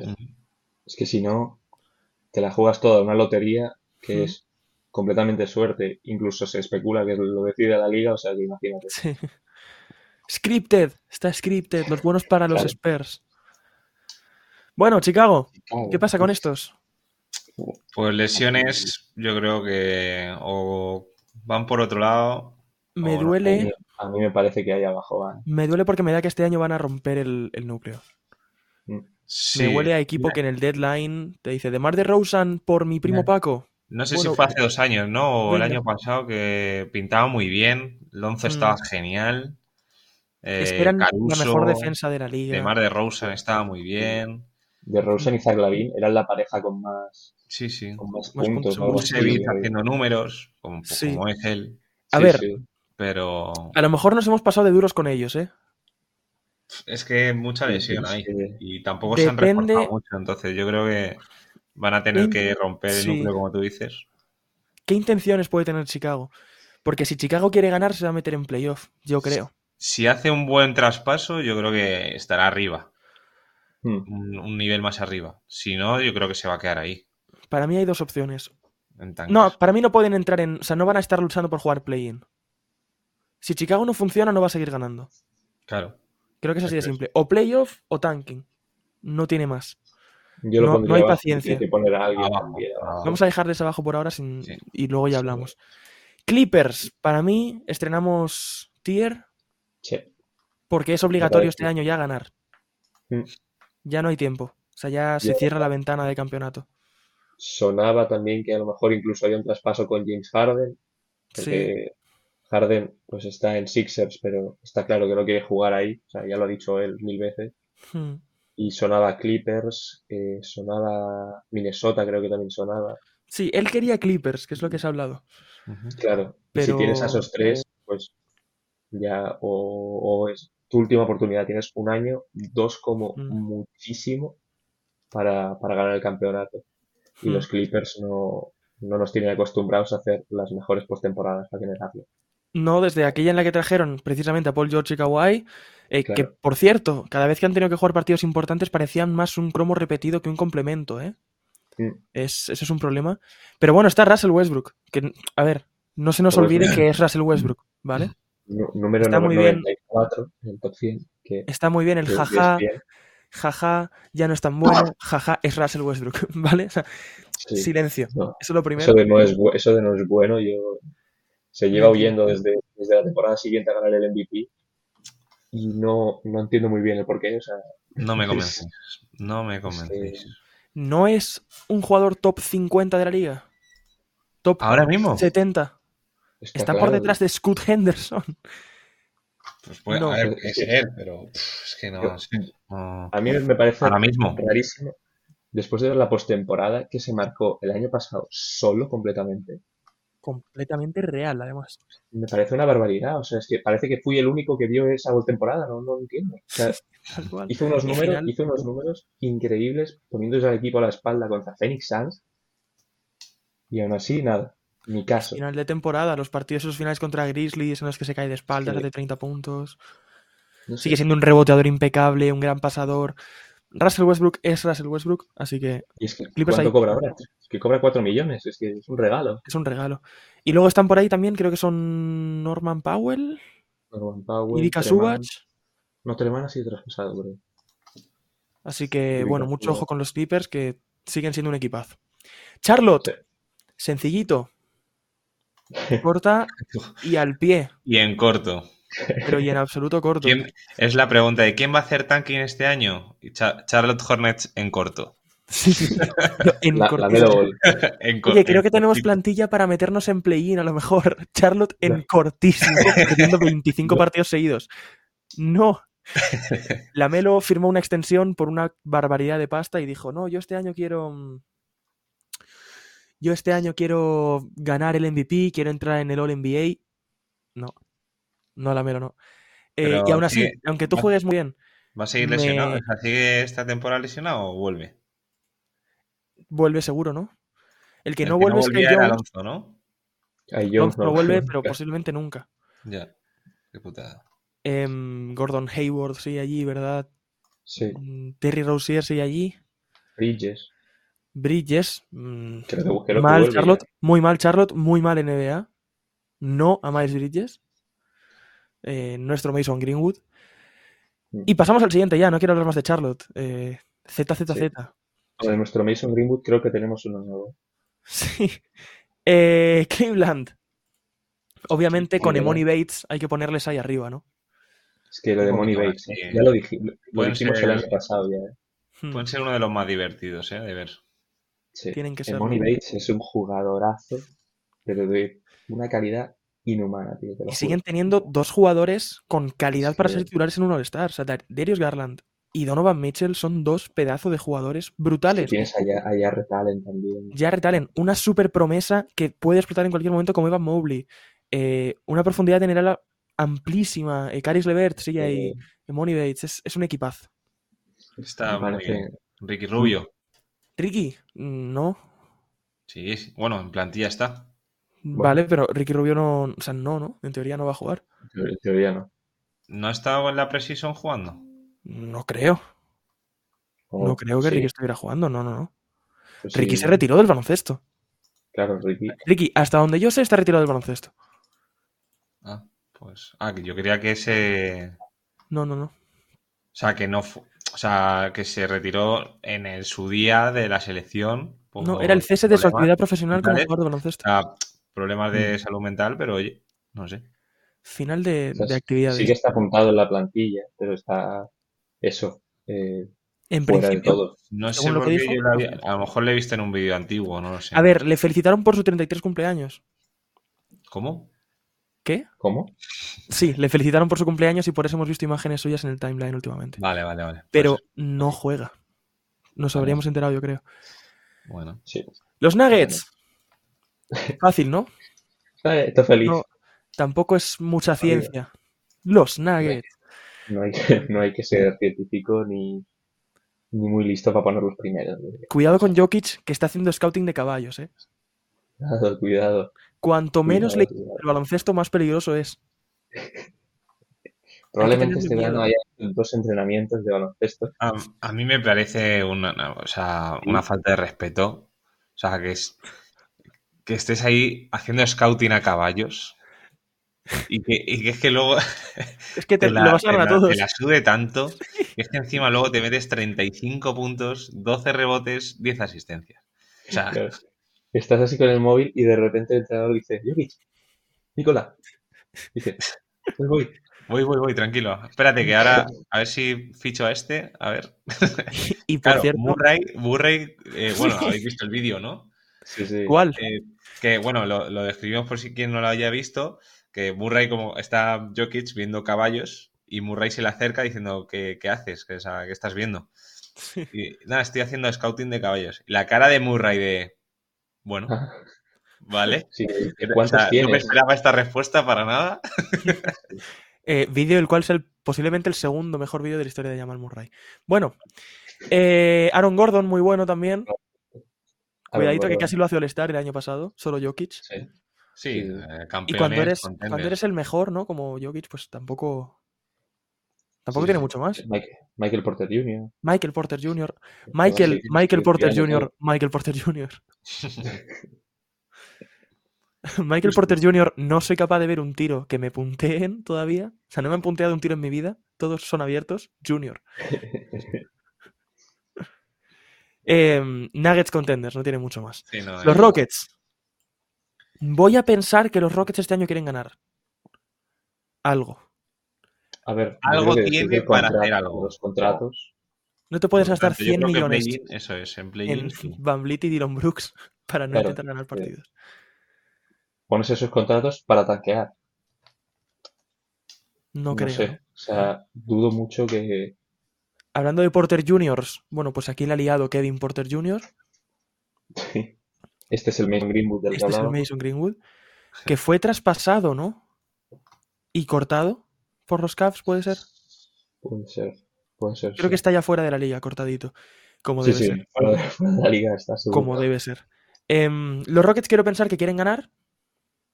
Es que si no, te la juegas toda, una lotería que es completamente suerte. Incluso se especula que lo decide la liga, o sea que imagínate. Sí. Scripted, está scripted, los buenos para los. Spurs. Bueno, Chicago, ¿qué pasa con estos? Pues lesiones, yo creo que o van por otro lado Me O duele. A mí, a mí me parece que ahí abajo van. Me duele porque me da que este año van a romper el, el núcleo. Sí. Me huele a equipo que en el deadline te dice, de Mar de Rosen por mi primo Ya. Paco. No sé Bueno, si fue hace dos años, ¿no? O el año pasado que pintaba muy bien. Lonzo Mm. estaba genial. Eh, Esperan la Caruso, mejor defensa de la liga. De Mar de Rosen estaba muy bien. De Rosen y Zach Lavin eran la pareja con más, Sí, sí. con más Más puntos. puntos, ¿no? Kusevich ¿no? haciendo números, como, Sí. como es él. A Sí, ver, sí. Pero a lo mejor nos hemos pasado de duros con ellos, ¿eh? es que mucha lesión sí. Y tampoco se han reforzado mucho. Entonces yo creo que van a tener que romper el Sí. núcleo, como tú dices. ¿Qué intenciones puede tener Chicago? Porque si Chicago quiere ganar, se va a meter en playoff, yo creo. Si hace un buen traspaso, yo creo que estará arriba. Hmm. Un, un nivel más arriba. Si no, yo creo que se va a quedar ahí. Para mí hay dos opciones. No, para mí no pueden entrar en. O sea, no van a estar luchando por jugar play-in. Si Chicago no funciona, no va a seguir ganando. Claro. Creo que es así de simple. O playoff o tanking. No tiene más. Yo lo No- hay abajo, paciencia. Que poner a alguien Abajo, también abajo. abajo. Vamos a dejarles abajo por ahora sin... Sí. y luego ya Sí. hablamos. Clippers, para mí, estrenamos tier Sí. porque es obligatorio este año ya ganar. Ya no hay tiempo. O sea, ya se Ya. cierra la ventana de campeonato. Sonaba también que a lo mejor incluso había un traspaso con James Harden, Sí. porque Harden pues está en Sixers, pero está claro que no quiere jugar ahí, o sea, ya lo ha dicho él mil veces. Hmm. Y sonaba Clippers, eh, sonaba Minnesota, creo que también sonaba. Sí, él quería Clippers, que es lo que se ha hablado. Claro, y Pero- si tienes a esos tres, pues ya, o, o es tu última oportunidad, tienes un año, dos como Mm. muchísimo para, para ganar el campeonato. Y Mm. los Clippers no, no nos tienen acostumbrados a hacer las mejores postemporadas para que negarlo. No, desde aquella en la que trajeron precisamente a Paul George y Kawhi, eh, que por cierto, cada vez que han tenido que jugar partidos importantes parecían más un cromo repetido que un complemento, ¿eh? Mm. Es, ese es un problema. Pero bueno, está Russell Westbrook, que, a ver, no se nos Pues olvide que es Russell Westbrook, ¿vale? Nú- Número Está muy bien. 94 en el top 100, que, Está muy bien el jaja, bien. jaja, ya no es tan bueno, jaja, es Russell Westbrook, ¿vale? O sea, Sí. silencio. No, Eso es lo primero. Eso de no es, eso de no es bueno, yo se lleva huyendo desde, desde la temporada siguiente a ganar el MVP y no, no entiendo muy bien el porqué. O sea, No me convencéis. No me convencéis. ¿No es un jugador top 50 de la liga? Top ¿Ahora mismo? 70. Está Está por detrás de Scoot Henderson. Pues puede, No. a ver, puede ser, pero pff, es que no, Yo- sé, no. A mí me parece Ahora mismo. rarísimo, después de ver la postemporada, que se marcó el año pasado solo completamente. Completamente real, además. Me parece una barbaridad. O sea, es que parece que fui el único que vio esa temporada, no, no lo entiendo. O sea, hizo unos números, final- hizo unos números increíbles poniéndose al equipo a la espalda contra Phoenix Suns y aún así nada, ni caso. Final de temporada, los partidos esos finales contra Grizzlies en los que se cae de espaldas, Sí. hace 30 puntos. No sé. Sigue siendo un reboteador impecable, un gran pasador. Russell Westbrook es Russell Westbrook, así que Y es que, ¿cuánto ahí. cobra ahora? Es que cobra 4 millones, es que es un regalo. es un regalo. Y luego están por ahí también, creo que son Norman Powell Norman Powell, y Treman- Subach. No, Treman ha sido traspasado, creo. Así que, bueno, mucho ojo con los Clippers que siguen siendo un equipazo. Charlotte, Sí. sencillito, corta y al pie, Y en corto. pero y en absoluto corto. ¿Quién- es la pregunta de quién va a hacer tanking este año? Charlotte Hornets en corto. Sí, en La, corto. la. En Oye, creo que tenemos plantilla para meternos en play-in, a lo mejor. Charlotte en No. cortísimo, perdiendo 25 No. partidos seguidos. No. La Melo firmó una extensión por una barbaridad de pasta y dijo, no, yo este año quiero... Yo este año quiero ganar el MVP, quiero entrar en el All NBA. No. No, la Melo no. Eh, y aún así, sigue- aunque tú va- juegues muy bien, ¿Va a seguir Me- lesionado? Sea, ¿Sigue esta temporada lesionado o vuelve? vuelve seguro, ¿no? El que El no vuelve es que Jones, Alonso, ¿no? Jones no no. vuelve, pero posiblemente nunca. Ya. Qué putada. Em, Gordon Hayward sigue allí, ¿verdad? Sí, Mm, Terry Rozier sigue allí. Bridges. Bridges. mm, que mal vuelve Charlotte. ya. Muy mal Charlotte. Muy mal NBA. No a Miles Bridges. Eh, nuestro Mason Greenwood. Mm. Y pasamos al siguiente ya. No quiero hablar más de Charlotte. Eh, ZZZ. De nuestro Mason Greenwood creo que tenemos uno nuevo. Sí. Eh, Cleveland. Obviamente Sí, con. Emoni Bates hay que ponerles ahí arriba, ¿no? Es que lo de Money Bates, ¿eh? sí. ya lo, lo dijimos ser- el año pasado ya. ¿eh? Hmm. Pueden ser uno de los más divertidos, ¿eh? De ver. Sí. Tienen que. Money Bates es un jugadorazo, pero de una calidad inhumana, tío. Te lo Y juro. siguen teniendo dos jugadores con calidad para Sí. ser titulares en un All-Star. O sea, Dar- Darius Garland y Donovan Mitchell son dos pedazos de jugadores brutales. tienes allá, allá Retalen también. Jared Allen, una super promesa que puede explotar en cualquier momento como Evan Mobley. Eh, una profundidad general amplísima. Eh, Caris Levert sigue ahí. Eh, Money Bates. Es, es un equipazo. Está muy parece- bien. Ricky Rubio. Ricky, no. Sí, sí. bueno, en plantilla está. Vale, pero Ricky Rubio no. O sea, no, ¿no? En teoría no va a jugar. En teoría no. ¿No ha estado en la preseason jugando? No creo. No creo que sí, Ricky estuviera jugando. No, no, no. pues Ricky sí, se retiró del baloncesto. Claro, Ricky. Ricky, hasta donde yo sé, está retirado del baloncesto. Ah, pues. Ah, que yo quería que ese. No, no, no. O sea, que no. O sea, que se retiró en el, su día de la selección. por No, era el cese de su actividad profesional como jugador de baloncesto. o sea, problemas de Mm. salud mental, pero oye, no sé. Final de, O sea, de actividades. Sí que está apuntado en la plantilla, pero está eso, eh, en fuera de principio. todo. No sé lo por que qué dijo. yo la había- A lo mejor le he visto en un vídeo antiguo, no lo sé. A ver, le felicitaron por su 33 cumpleaños. ¿Cómo? ¿Qué? ¿Cómo? Sí, le felicitaron por su cumpleaños y por eso hemos visto imágenes suyas en el timeline últimamente. Vale, vale, vale. Pero Pues, no juega. Nos habríamos enterado, yo creo. bueno. Sí. Los Nuggets. Fácil, ¿no? Eh, Estoy feliz. No, tampoco es mucha ciencia. Los Nuggets. No hay, que- no hay que ser científico ni, ni muy listo para poner los primeros. Cuidado con Jokic, que está haciendo scouting de caballos, ¿eh? Cuidado, cuidado. Cuanto menos le cuidado, cuidado. el baloncesto, más peligroso es. Probablemente este verano haya dos entrenamientos de baloncesto. A, a mí me parece una, una- o sea, una falta de respeto. O sea, que es que estés ahí haciendo scouting a caballos y que, y que es que luego Es que te, te la, lo vas a ganar a todos. te la sude tanto que es que encima luego te metes 35 puntos, 12 rebotes, 10 asistencias. O sea, Claro. Estás así con el móvil y de repente el entrenador dice, Jokic, Nicola. Dice, pues voy. voy, voy, voy, tranquilo. Espérate que ahora a ver si ficho a este. A ver. Y por Claro, cierto, Murray, Murray eh, bueno, habéis visto el vídeo, ¿no? Sí, sí. ¿cuál? Eh, que bueno, lo, lo describimos por si quien no lo haya visto, que Murray como está Jokic viendo caballos y Murray se le acerca diciendo ¿qué, qué haces? ¿Qué, o sea, ¿qué estás viendo? Y nada, estoy haciendo scouting de caballos. Y la cara de Murray de bueno, vale. sí, O ¿Cuántos sea, no me esperaba esta respuesta para nada. Eh, vídeo el cual es el, posiblemente el segundo mejor vídeo de la historia de Jamal Murray. Bueno, eh, Aaron Gordon, muy bueno también. Cuidadito que casi lo hace All-Star el año pasado, solo Jokic. Sí. Sí, eh, Y cuando eres, contenders. cuando eres el mejor, ¿no? Como Jokic, pues tampoco. Tampoco Sí, tiene mucho más. Michael, Michael Porter Jr. Michael Porter Jr. Michael, Michael Porter Jr. Michael Porter Jr. Michael Porter Jr. no soy capaz de ver un tiro que me punteen todavía. O sea, no me han punteado un tiro en mi vida. Todos son abiertos. Junior. Em, Nuggets Contenders, no tiene mucho más. Sí, no, Los eh, Rockets. Voy a pensar que los Rockets este año quieren ganar. Algo. A ver, Algo tiene para hacer algo. Los contratos. No te puedes gastar yo 100 creo que millones play-in, eso es, en play en Van Vliet y Dylan Brooks para no Claro, intentar ganar sí. partidos. Pones esos contratos para tanquear. No No creo. sé. ¿no? O sea, dudo mucho que. Hablando de Porter Juniors, bueno, pues aquí le ha liado Kevin Porter Jr. Este es el Mason Greenwood del que Este es el. Mason Greenwood. Que fue traspasado, ¿no? Y cortado por los Cavs, ¿puede ser? Puede ser. Puede ser. Creo sí. que está ya fuera de la liga, cortadito. Como debe sí, ser. fuera de, fuera de la liga está seguro. Como debe ser. Em, los Rockets quiero pensar que quieren ganar.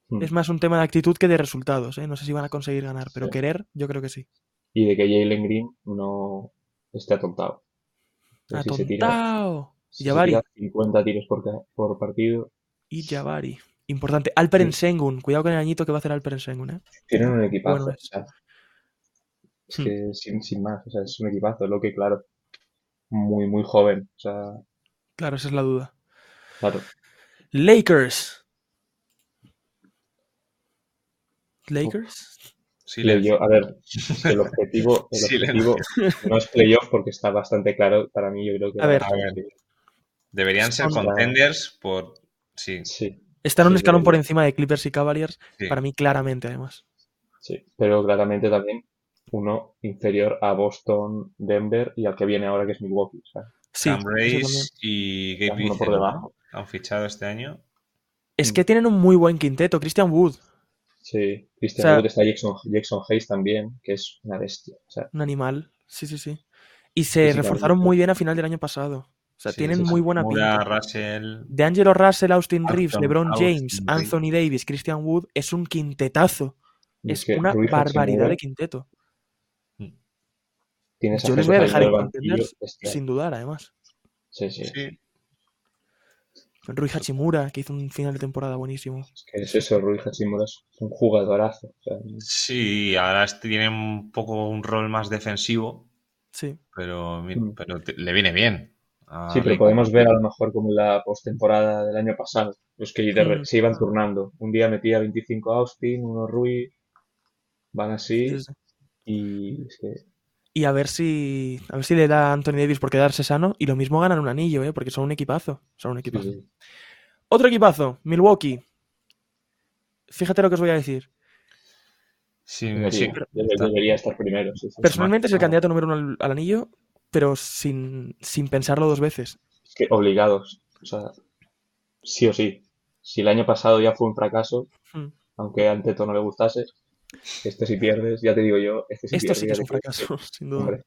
Mm. Es más un tema de actitud que de resultados. ¿eh? No sé si van a conseguir ganar, pero querer, yo creo que sí. Y de que Jalen Green no esté atontado. Que si se tira, ¡Atontao! si se Jabari. tira 50 tiros por, por partido, Y Jabari. Importante. Alperen. Sengun. Cuidado con el añito que va a hacer Alperen Sengun, ¿eh? tienen un equipazo. Bueno, o sea, es Hmm. que sin, sin más, o sea, es un equipazo, lo que claro, muy, muy joven. O sea, Claro, esa es la duda. claro. Lakers. Lakers. Silencio. Playoff- a ver, el objetivo, el Silencio. objetivo no es playoff porque está bastante claro para mí, yo creo que A ver. Deberían ser contenders por. Sí, Sí, Están un Sí, escalón debería. por encima de Clippers y Cavaliers, sí. para mí claramente además. sí, pero claramente también uno inferior a Boston, Denver y al que viene ahora que es Milwaukee. o sea, Sí, Cam eso también. Race y Gabe uno por debajo. Han fichado este año. Es que tienen un muy buen quinteto. Christian Wood, Sí, Christian O sea- Wood está Jackson, Jackson Hayes también, que es una bestia. O sea, un animal. Sí, sí, sí. Y se reforzaron muy bien a final del año pasado. O sea, Sí, tienen sí, sí. muy buena Mura, pinta. Russell. De Angelo Russell, Austin Reeves, LeBron Austin James, Reeves. Anthony Davis, Christian Wood es un quintetazo. Es que una Rui barbaridad Hachimura de quinteto. Tienes Yo les voy a dejar en sin dudar, además. Sí, sí. Sí. Rui Hachimura, que hizo un final de temporada buenísimo. Es que es eso, Rui Hachimura es un jugadorazo. o sea, Sí, ahora este tiene un poco un rol más defensivo, Sí. pero, Mm. pero te- le viene bien. Sí, pero podemos ver a lo mejor como en la postemporada del año pasado, los que Mm. se iban turnando. Un día metía 25 Austin, uno Rui, van así Sí, sí. y es que Y a ver si a ver si le da a Anthony Davis por quedarse sano. Y lo mismo ganan un anillo, ¿eh? porque son un equipazo. Son un equipazo. sí. Otro equipazo, Milwaukee. Fíjate lo que os voy a decir. Sí, Debería, sí. debe- debería estar primero. sí, sí. Personalmente es el candidato número uno al, al anillo, pero sin, sin pensarlo dos veces. Es que obligados, o sea, sí o sí. Si el año pasado ya fue un fracaso, Hmm. aunque a Anteto no le gustase, este si pierdes, ya te digo yo, este si Esto sí que es un fracaso, sin duda. Hombre,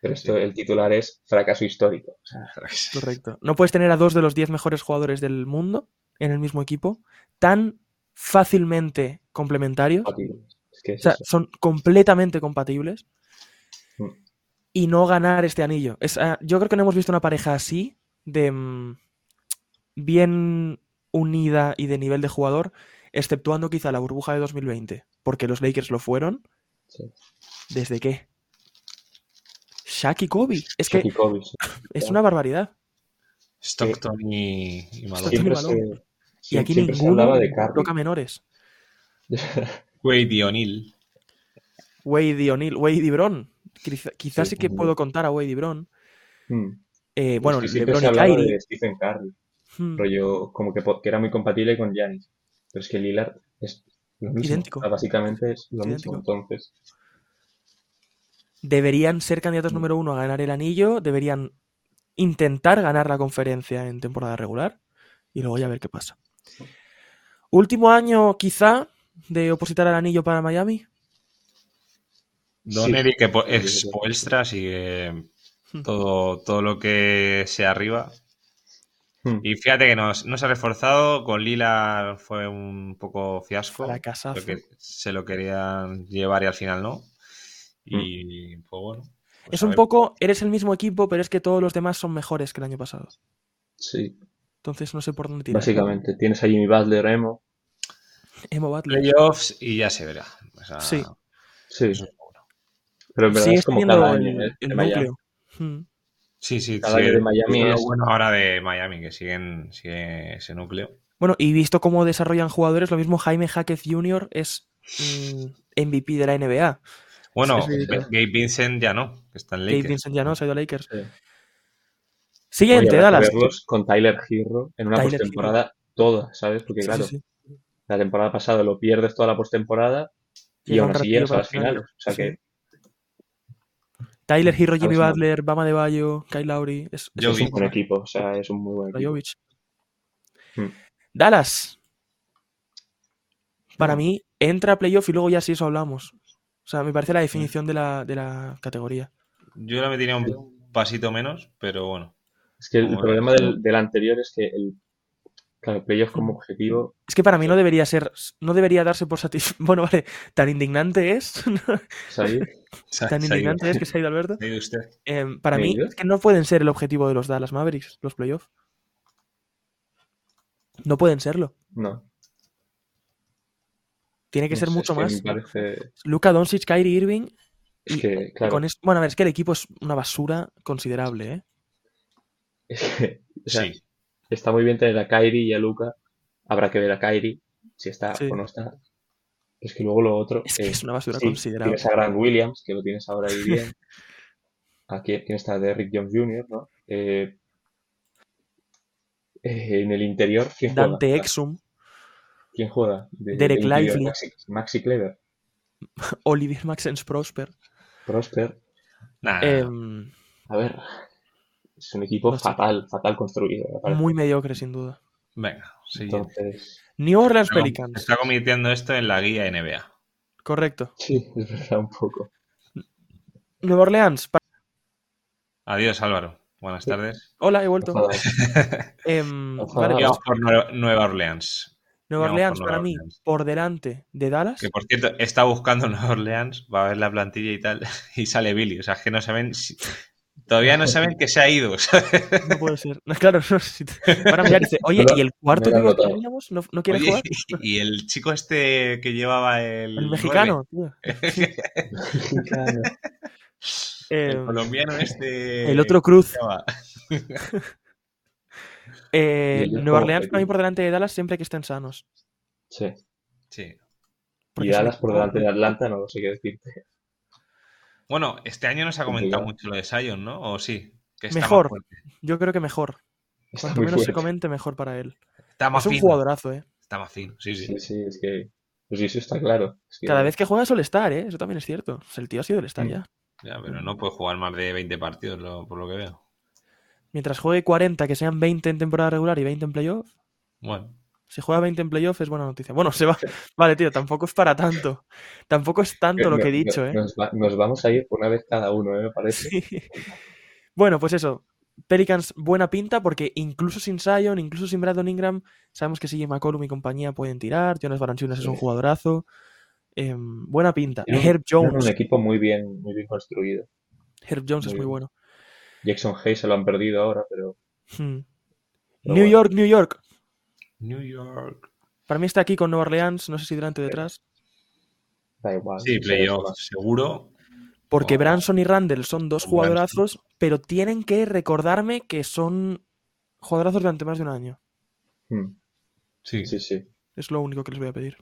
pero esto, el titular es fracaso histórico. O sea, Correcto. No puedes tener a dos de los diez mejores jugadores del mundo en el mismo equipo tan fácilmente complementarios. compatible. Es que es O sea, eso. son completamente compatibles. Mm. Y no ganar este anillo. Es, ah, yo creo que no hemos visto una pareja así, de mm, bien unida y de nivel de jugador, exceptuando quizá la burbuja de 2020, porque los Lakers lo fueron. Sí. ¿Desde qué? Shaq y Kobe. Es que y Kobe, sí. es una barbaridad. Stockton y, y Malone. Stockton Siempre Malone. se, Y aquí ninguno de toca menores. Wade y O'Neal. Wade y O'Neal, Wade y Bron. Quizá- Quizás sí, Sí, que puedo contar a Wade y Bron. Mm. Eh, bueno, que siempre LeBron se y Kyrie. de Stephen Curry, Hmm. rollo como que, que era muy compatible con Giannis. Pero es que Lillard es lo mismo. Idéntico. O sea, básicamente es lo Idéntico. mismo. Entonces, deberían ser candidatos Mm. número uno a ganar el anillo, deberían intentar ganar la conferencia en temporada regular y luego ya ver qué pasa. Último año, quizá, de opositar al anillo para Miami. Don Sí. Eric que que Hmm. todo, todo lo que sea arriba. Mm, Y fíjate que no, no se ha reforzado. Con Lila fue un poco fiasco. Fracasazo. Porque se lo querían llevar y al final no. Y pues bueno. pues Es un ver. poco, eres el mismo equipo, pero es que todos los demás son mejores que el año pasado. sí, Entonces no sé por dónde tirar. básicamente. Tienes a Jimmy Butler, Emo. Emo Butler. Playoffs y ya se verá. O sea, Sí. Sí, pero en verdad Sigues es como cada el, año ¿eh? el Miami. núcleo. Hmm. Sí, sí, Cada sí, de Miami es bueno ahora de Miami, que siguen, sigue ese núcleo. Bueno, y visto cómo desarrollan jugadores, lo mismo Jaime Jaquez Jr. es mm, MVP de la NBA. Bueno, Sí. Gabe Vincent ya no, que está en Gabe Lakers. Vincent ya no, se ha ido a Lakers. Sí. Siguiente, Dallas. verlos con Tyler Hero en una Tyler postemporada toda, ¿sabes? Porque Sí, claro, sí, sí. la temporada pasada lo pierdes toda la postemporada y Llega aún así llegas a para las finales. O sea Sí. que Tyler Hero, Jimmy. Butler, Bama de Bayo, Kyle Lowry. Es, es un buen equipo, o sea, es un muy buen equipo. Rajovic. Hmm. Dallas. Para Hmm. mí, entra a playoff y luego ya sí eso hablamos. O sea, me parece la definición de la, de la categoría. Yo la metería un pasito menos, pero bueno. Es que el Como- problema del, del anterior es que el, claro, playoff como objetivo, Es que para mí no debería ser, no debería darse por satisfecho. Bueno, vale, tan indignante es, tan indignante es que se ha ido Alberto. se ha ido usted. Em, para ¿Me mí es que no pueden ser el objetivo de los Dallas Mavericks, los playoffs. No pueden serlo. No. Tiene que no ser sé, mucho más. parece, Luka Doncic, Kyrie Irving. es Y que, claro, con es- Bueno, a ver, es que el equipo es una basura considerable, ¿eh? es que, o sea, Sí. Está muy bien tener a Kyrie y a Luca, habrá que ver a Kyrie si está Sí. o no está, Es que luego lo otro. Es que eh, es una basura sí, considerable. Tienes a Grant Williams, que lo tienes ahora ahí bien. Aquí quién está Derrick Jones Jr., ¿no? Eh, eh, en el interior, ¿quién juega? Dante Exum, ¿Quién juega? De- Derek Lively. Maxi, Maxi Kleber, Olivier Maxence Prosper. Prosper. Nah, em, A ver, es un equipo No fatal, fatal construido. me muy mediocre, sin duda. venga, siguiente. Entonces, New Orleans Se Pelicans. está convirtiendo esto en la guía NBA. Correcto. sí, es verdad, un poco. Nueva Orleans. Adiós, Álvaro. Buenas tardes. Hola, he vuelto. Vale, Vamos pues, por Nue- Nueva Orleans. Nueva Orleans para mí Orleans. por delante de Dallas. Que por cierto, está buscando Nueva Orleans, va a ver la plantilla y tal, y sale Billy. O sea, es que no saben. si- Todavía no saben que se ha ido. ¿sabes? No puede ser. No, claro, no, si te- van a mirar y dice, oye, ¿y el cuarto que teníamos no, no quiere Oye, jugar? y el chico este que llevaba el. El mexicano, tío. Mexicano. Eh, el colombiano este. el otro Cruz. Eh, Nueva Orleans para mí por delante de Dallas siempre que estén sanos. Sí. Sí. Porque Y Dallas por delante de Atlanta, no lo sé qué decirte. Bueno, este año no se ha comentado mucho lo de Sion, ¿no? ¿O sí? Que está Mejor. Yo creo que mejor. Está Cuanto menos se comente, mejor para él. Está más Es un fino. jugadorazo, ¿eh? Está más fino, sí, sí. Sí, sí, es que. Pues eso está claro. Es que- Cada vez que juega suele estar, ¿eh? Eso también es cierto. O sea, el tío ha sido el estar Mm. ya. Ya, pero no puede jugar más de 20 partidos, lo- por lo que veo. Mientras juegue 40, que sean 20 en temporada regular y 20 en playoff. Bueno, Si juega 20 en playoff es buena noticia. Bueno, se va. Vale, tío, tampoco es para tanto. Tampoco es tanto lo que he no- dicho, ¿eh? Nos, va- nos vamos a ir una vez cada uno, ¿eh? me parece. Sí. Bueno, pues eso. Pelicans, buena pinta, porque incluso sin Zion, incluso sin Brandon Ingram, sabemos que si McCollum y compañía pueden tirar. Jonas Valanciunas es un jugadorazo. Em, buena pinta. Tienen- Herb Jones. un equipo muy bien, muy bien construido. Herb Jones es muy muy bien. bueno. Jackson Hayes se lo han perdido ahora, pero. Hmm. pero New bueno, York, New York. New York. Para mí está aquí con Nueva Orleans, no sé si delante o detrás. Da igual. Sí, playoff, seguro. Porque. Branson y Randall son dos Branson. jugadorazos, pero tienen que recordarme que son jugadorazos durante más de un año. Hmm, Sí. Sí, sí. Es lo único que les voy a pedir.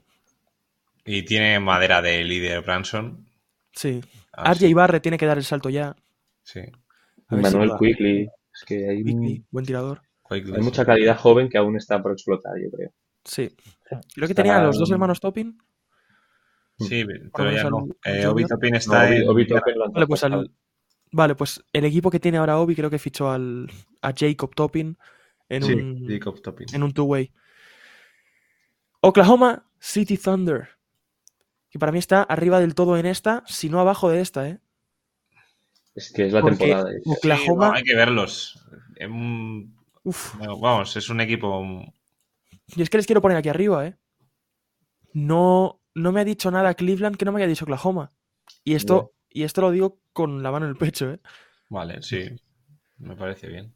Y tiene madera de líder Branson. Sí. así, RJ Barrett tiene que dar el salto ya. Sí. Si Manuel da. Quickly. Es que hay, Quickly, buen tirador. Hay mucha calidad joven que aún está por explotar, yo creo. Sí. Creo que Está- tenían a los dos hermanos Topping. Sí, menos no. Eh, Obi Junior. Toppin No, está Obi, en. Obi Vale, pues al. Vale, pues el equipo que tiene ahora Obi creo que fichó al, a Jacob Topping en Sí, un, Jacob en un two-way. Oklahoma City Thunder. Que para mí está arriba del todo en esta, si no abajo de esta, ¿eh? Es que es la Porque temporada. Sí, Oklahoma. no, hay que verlos. Uf, vamos, es un equipo. y es que les quiero poner aquí arriba, ¿eh? No, no me ha dicho nada Cleveland que no me haya dicho Oklahoma. Y esto, y esto lo digo con la mano en el pecho, ¿eh? Vale, sí. Me parece bien.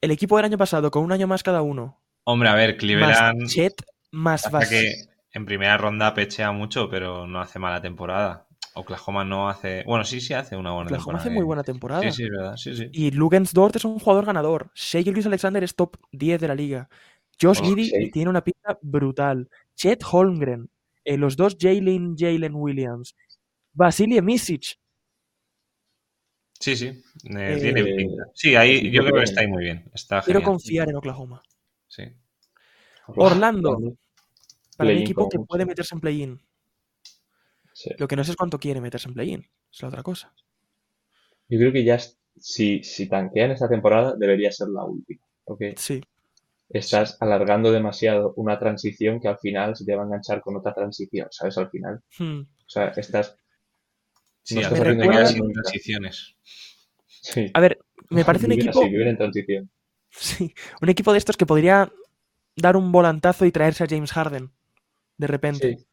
El equipo del año pasado, con un año más cada uno, Hombre, a ver, Cleveland. más Chet, más que en primera ronda pechea mucho, pero no hace mala temporada. Oklahoma no hace. Bueno, sí, sí hace una buena Oklahoma temporada. hace eh. muy buena temporada. Sí, sí, es verdad. Sí, sí. Y Lugens Dort es un jugador ganador. Shea Gilgeous Alexander es top 10 de la liga. Josh Oh, Giddy tiene una pinta brutal. Chet Holmgren. eh, los dos Jalen, Jalen Williams. Vasily Misic. Sí, sí. eh, Eh, tiene pinta. Sí, ahí sí, yo creo que está ahí muy bien. Está Quiero genial. confiar en Oklahoma. Sí. Orlando. Para un Play-in equipo que puede meterse en play-in. Sí. Lo que no sé es cuánto quiere meterse en play-in. Es la otra cosa. Yo creo que ya si, si tanquean esta temporada debería ser la última. Porque Sí. estás alargando demasiado una transición que al final se te va a enganchar con otra transición, ¿sabes? Al final. Hmm. O sea, estás. Sí, No estás haciendo nunca. transiciones. Sí. A ver, me parece un equipo. así, viven en transición. Sí, un equipo de estos que podría dar un volantazo y traerse a James Harden. De repente. Sí.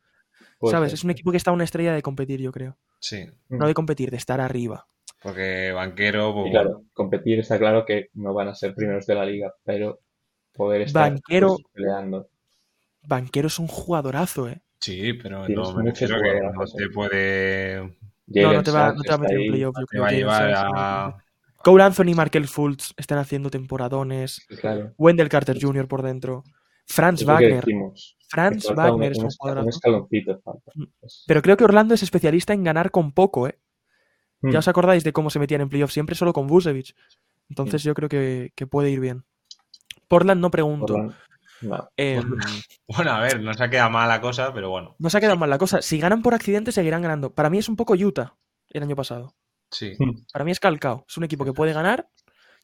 Puede ¿Sabes? ser. Es un equipo que está a una estrella de competir, yo creo. Sí. No de competir, de estar arriba. Porque banquero. pues, Y claro, competir está claro que no van a ser primeros de la liga, pero poder estar Banquero- pues, peleando. Banquero es un jugadorazo, ¿eh? Sí, pero Tienes no me refiero que no te eh. puede. No, Jalen no te va, no te va a meter en playoff, yo Te creo va a que llevar a. Cole Anthony y Markel Fultz están haciendo temporadones. Claro. Wendell Carter Jr. por dentro. Franz Wagner. Franz un- Wagner es un, falta. Mm. Pero creo que Orlando es especialista en ganar con poco, ¿eh? Ya os acordáis de cómo se metían en playoffs siempre solo con Vucevic. Entonces yo creo que, que puede ir bien. Portland no pregunto. Portland, no. Em, Bueno, a ver, no se ha quedado mal la cosa, pero bueno. no se ha quedado mal la cosa. Si ganan por accidente, seguirán ganando. Para mí es un poco Utah el año pasado. Sí. Para mí es calcao. Es un equipo que puede ganar,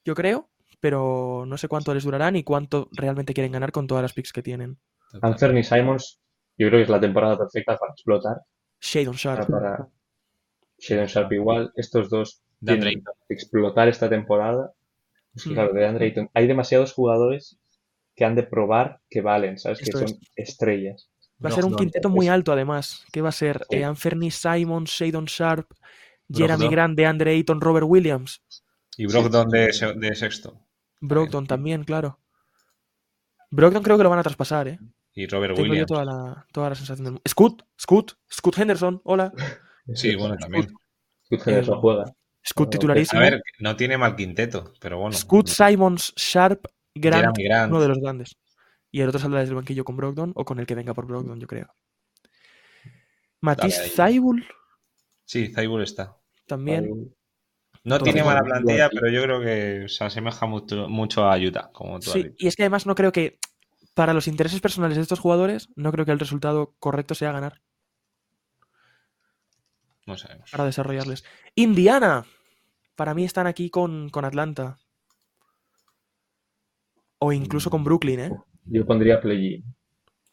yo creo, pero no sé cuánto les durará ni cuánto realmente quieren ganar con todas las picks que tienen. Anthony Simons, yo creo que es la temporada perfecta para explotar. Shadon Sharp. Para Shadon Sharp igual. Estos dos De tienen que explotar esta temporada. Es que, Mm. claro, de Andre Ayton. Hay demasiados jugadores que han de probar que valen, ¿sabes? Que son es. estrellas. Va a ser un quinteto muy alto, además. Que va a ser Sí. eh, Anthony Simon, Shadon Sharp, Jeremy. Grant, DeAndre Ayton, Robert Williams. Y Brogdon de, de sexto. Brogdon también, claro. Brogdon creo que lo van a traspasar, ¿eh? Y Robert Tengo yo Williams. toda la, toda la sensación del mundo. Scoot, Scoot, Scoot Henderson, hola. Sí, bueno, también. Scoot Henderson Eh, juega. Scoot A titularísimo. A ver, no tiene mal quinteto, pero bueno. Scoot, Simons, Sharp, Grant, Grant. uno de los grandes. Y el otro saldrá desde el banquillo con Brogdon o con el que venga por Brogdon, yo creo. Matisse. Thybulle Sí, Zaibul está. también. No tiene mala plantilla, pero yo creo que se asemeja mucho, mucho a Utah, como tú has Sí, dicho. y es que además no creo que, para los intereses personales de estos jugadores, no creo que el resultado correcto sea ganar No sabemos. para desarrollarles. Indiana. Para mí están aquí con, con Atlanta. O incluso con Brooklyn, ¿eh? Yo pondría play-in. Con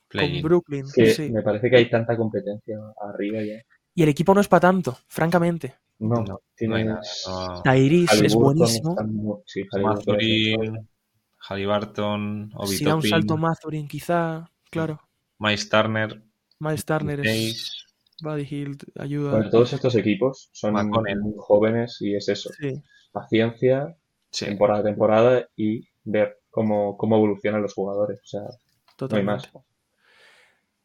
Play-in. Brooklyn, que sí. me parece que hay tanta competencia arriba ya. Y el equipo no es para tanto, francamente. No, No, tienes... No no. Tyrese es buenísimo. sí, Halliburton, Obi Si da un salto Mathurin, quizá. Claro. Miles Turner, Miles Turner es. Buddy Hield ayuda. Bueno, todos estos equipos son muy jóvenes y es eso. Sí, Paciencia, Sí. temporada a temporada y ver cómo, cómo evolucionan los jugadores. O sea, no hay totalmente. más.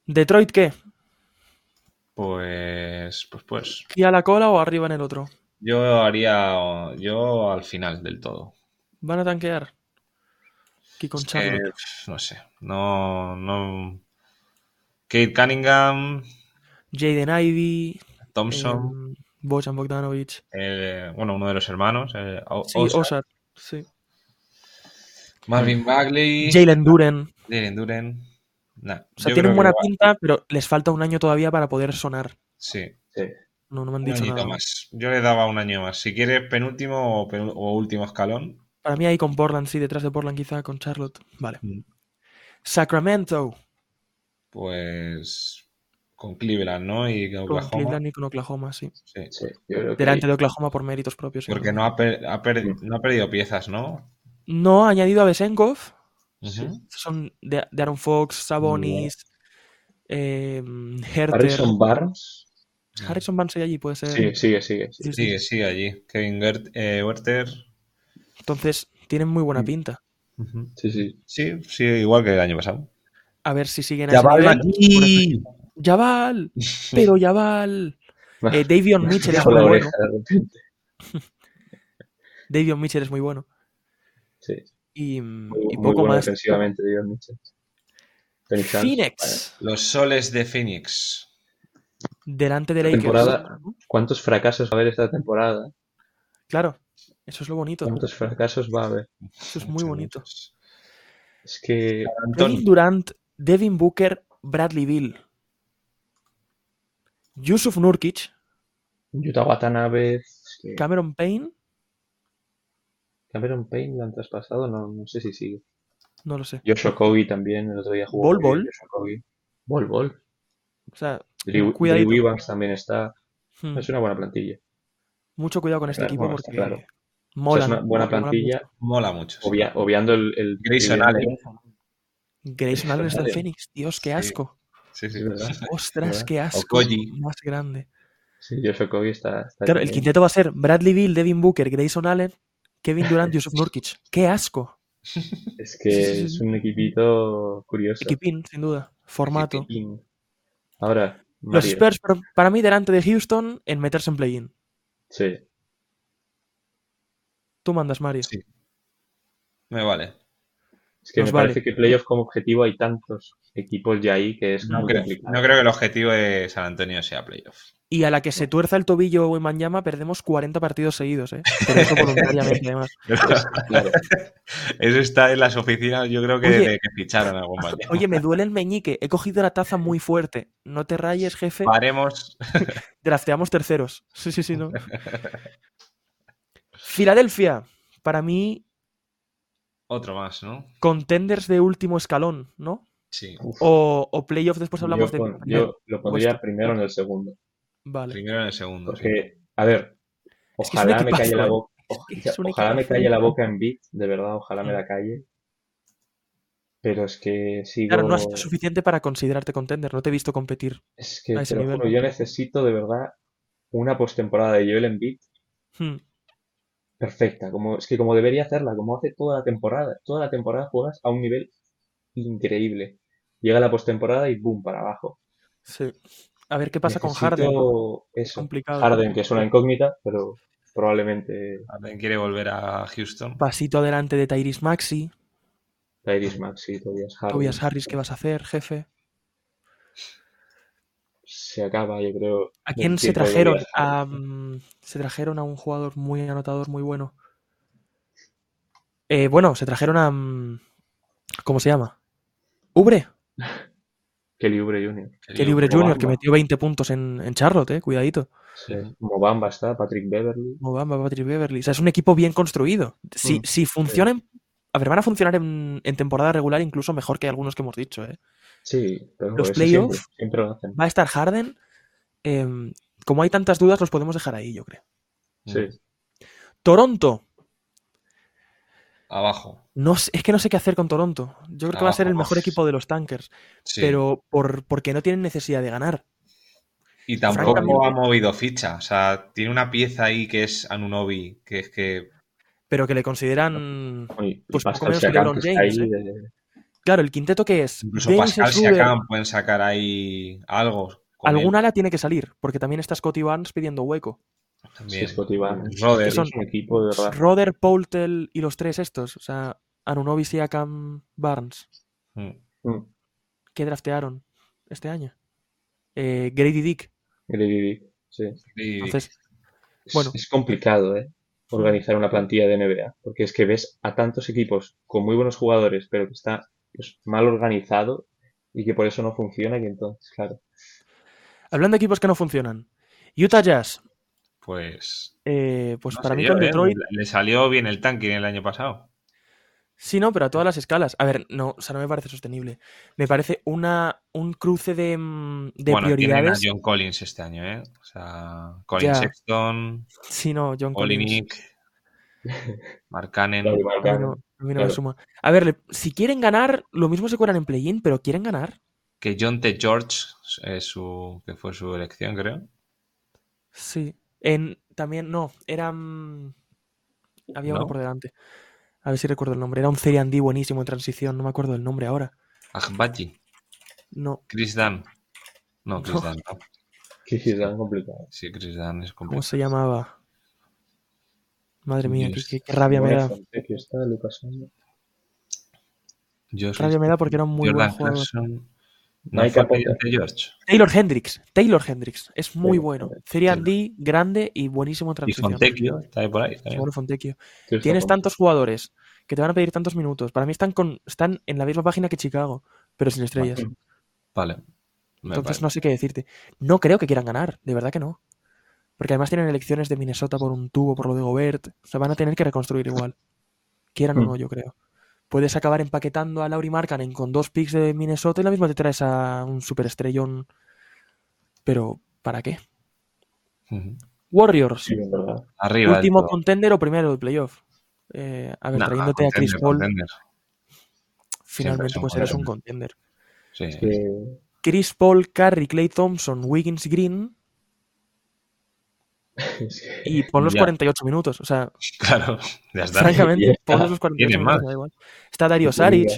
¿Detroit qué? Pues, pues, pues. ¿Aquí a la cola o arriba en el otro? Yo haría, yo al final del todo. ¿Van a tanquear? Aquí con no sé, no, no. Kate Cunningham, Jaden Ivey. Thompson, em, Bojan Bogdanovic. eh, bueno, uno de los hermanos, eh, Sí, Osar. Sí. Marvin Bagley, Jalen Duren. Jalen Duren. Nah, O sea, tienen buena va- pinta, pero les falta un año todavía para poder sonar. Sí, Sí. No, no me han dicho nada. más. Yo le daba un año más. Si quieres penúltimo o, último escalón. Para mí ahí con Portland, sí, detrás de Portland quizá con Charlotte. Vale. Mm. Sacramento. Pues con Cleveland, ¿no? Y Con Oklahoma. Cleveland y con Oklahoma, sí. Sí. Sí, yo creo que Delante de Oklahoma por méritos propios. Porque no ha, per- ha per- no ha perdido piezas, ¿no? No ha añadido a Besenkov. Ujú. Son de, de Aaron Fox, Sabonis, eh, Herter. Harrison Barnes. Harrison Barnes hay allí, puede ser. Sigue, sigue, sigue. Sí, sí. Sigue, sigue allí. Kevin Gert, eh, Werther. Entonces, tienen muy buena Mm. pinta. Sí, sí. Sí, sí, igual que el año pasado. A ver si siguen a Ya aquí. Yaval, pero Yaval. Eh, Davion Mitchell es muy bueno. Davion Mitchell es muy bueno. Sí. Y, Muy, y muy poco bueno más. defensivamente. Phoenix Phoenix, Los soles de Phoenix. delante de Lakers. temporada- ¿Cuántos fracasos va a haber esta temporada? Claro, eso es lo bonito. ¿Cuántos fracasos va a haber? Eso es muy Muchos, bonito. muchos. Es que Kevin Durant, Devin Booker, Bradley Bill. Yusuf Nurkic, Utah Watanabe, es que Cameron Payne, Cameron Payne lo han traspasado, no, no sé si sigue. no lo sé. Josh Okogie también, el otro día jugó. Bol Bol. Bol Bol. O sea, Drew. Drew Evans también está. hmm, Es una buena plantilla. mucho cuidado con este Claro, equipo bueno, porque claro. O sea, molan. es una buena plantilla, mucho. mola mucho. sí. obvia- obviando el, el Grayson Allen. Grayson Allen está en. Phoenix. Dios, qué asco. Sí, Sí, sí. ¿verdad? Ostras, ¿Verdad? qué asco. Más grande. Sí, Josh Okogie está, está Claro, el quinteto va a ser Bradley Bill, Devin Booker, Grayson Allen, Kevin Durant, Yusuf Nurkic. ¡Qué asco! Es que Sí, sí, sí, es un equipito curioso. Equipín, sin duda. Formato. Equipín. Ahora, Los. Spurs, para mí, delante de Houston, en meterse en play-in. Sí, Tú mandas, Mario. Sí. Me vale. Es que Nos me vale. parece que playoff como objetivo hay tantos equipos ya ahí que es No muy creo, complicado. no creo que el objetivo de San Antonio sea playoff. Y a la que se tuerza el tobillo o en Manjama, perdemos 40 partidos seguidos, ¿eh? Pero eso voluntariamente, además. Claro. Eso está en las oficinas, yo creo que Oye. desde que ficharon a compañero. Oye, me duele el meñique. He cogido la taza muy fuerte. No te rayes, jefe. Paremos. Drafteamos terceros. Sí, sí, sí, no. Filadelfia. Para mí, Otro más, ¿no? contenders de último escalón, ¿no? Sí. O, o playoff, después hablamos yo, de. yo lo pondría vuestro. primero en el segundo. Vale. Primero en el segundo. sí. A ver, Es que es un ojalá me calle la ¿eh? boca. Es que es un Ojalá me calle la boca en beat, de verdad, ojalá me Mm. la calle. Pero es que sigo. Claro, no ha sido suficiente para considerarte contender. No te he visto competir. Es que a ese te lo nivel. juro, yo necesito de verdad una postemporada de Joel Embiid Hmm. perfecta. Como, es que como debería hacerla, como hace toda la temporada. Toda la temporada juegas a un nivel increíble. Llega la postemporada y boom, para abajo. Sí. A ver qué pasa con Harden. Eso. Complicado. Harden, que es una incógnita, pero probablemente Harden quiere volver a Houston. Pasito adelante de Tyrese Maxi. Tyrese Maxey, Tobias Harden. Tobias Harris, ¿qué vas a hacer, jefe? Se acaba, yo creo. ¿A quién se trajeron? Harris. A, mm, se trajeron a un jugador muy anotador, muy bueno. Eh, bueno, se trajeron a. mm, ¿Cómo se llama? Ubre. Kelly Oubre Jr. Kelly Mobamba. Jr., que metió 20 puntos en, en Charlotte, eh. Cuidadito. Sí. Mobamba está, Patrick Beverly. Mobamba, Patrick Beverly. O sea, es un equipo bien construido. Si, Mm, si funcionan. A ver, van a funcionar en, en temporada regular incluso mejor que algunos que hemos dicho, ¿eh? Sí, pero Los eso playoff. siempre, siempre lo hacen. Va a estar Harden. em, como hay tantas dudas, los podemos dejar ahí, yo creo. Sí. Toronto. Abajo. No sé- es que no sé qué hacer con Toronto. Yo creo que va a ser el mejor equipo de los tankers. Sí. Pero por, porque no tienen necesidad de ganar. y tampoco ha movido ficha. O sea, tiene una pieza ahí que es Anunobi, que es que Pero que le consideran. Pues poco menos que LeBron James, ahí ¿eh? de- Claro, el quinteto que es. incluso James Pascal Schroeder, Siakam pueden sacar ahí algo. él ala tiene que salir, porque también está Scotty Barnes pidiendo hueco. Sí, también. Scottie Barnes. Roder. Es son un equipo de verdad. Roder, Poultel y los tres estos. O sea, Anunobi, Siakam, Barnes. Mm. Mm. ¿Qué draftearon este año? Eh, Grady Dick. Grady Dick, sí. Entonces, Es, Bueno. es complicado, ¿eh? Organizar una plantilla de NBA, porque es que ves a tantos equipos con muy buenos jugadores, pero que está pues, mal organizado y que por eso no funciona y entonces, claro. hablando de equipos que no funcionan. Utah Jazz. Pues. eh, pues no para mí yo, con ¿eh? Detroit. Le salió bien el tanking el año pasado. Sí, no, pero a todas las escalas. A ver, no, o sea, no me parece sostenible. Me parece una, un cruce de, mm, de bueno, tienen a prioridades. John Collins este año, ¿eh? O sea, Colin Ya. Sexton, Sí, no, John Collins. Olinik, Mark Cannon. Claro, A mí no, a mí no me suma. A ver, le- si quieren ganar, lo mismo se cuelan en play-in, pero quieren ganar. Que John T. George es su, que fue su elección, creo. Sí. En, también, no, era. mm, había uno ¿No? por delante. A ver si recuerdo el nombre. Era un 3D buenísimo en transición. No me acuerdo del nombre ahora. Agbaji, No. Chris Dunn. No, Chris No. Dunn, no. Que sí, es tan complicado. Sí, Chris Dunn es ¿Cómo complicado. se llamaba? Madre mía, qué, Dios. qué- qué rabia me da. Aquí está Lucas Rabia me da porque era un muy Jordan buen jugador. Clarkson. No fue. George. Taylor Hendricks. Taylor Hendricks. Es muy Taylor bueno. Hendricks, 3D, grande y buenísimo en Y transición. Fontecchio, está ahí por ahí. también. Bueno, Fontecchio. Sí, Tienes tantos jugadores que te van a pedir tantos minutos. Para mí están, con, están en la misma página que Chicago, pero sin estrellas. Vale. Me Entonces no sé qué decirte. No creo que quieran ganar, de verdad que no. Porque además tienen elecciones de Minnesota por un tubo, por lo de Gobert. O sea, van a tener que reconstruir igual. Quieran o Mm. no, yo creo. Puedes acabar empaquetando a Lauri Markkanen con dos picks de Minnesota y la misma te traes a un superestrellón. Pero, ¿para qué? Warriors. Sí. Arriba. último contender o primero del playoff. Eh, a ver, Nah, trayéndote a Chris Paul, contender. finalmente pues eres un contender. Sí. Chris Paul, Curry, Clay Thompson, Wiggins, Green y pon los Ya. 48 minutos. O sea, Claro, ya está. francamente, Ya está. ponlos los 48 Tienen minutos, da igual. Está Dario. Saric,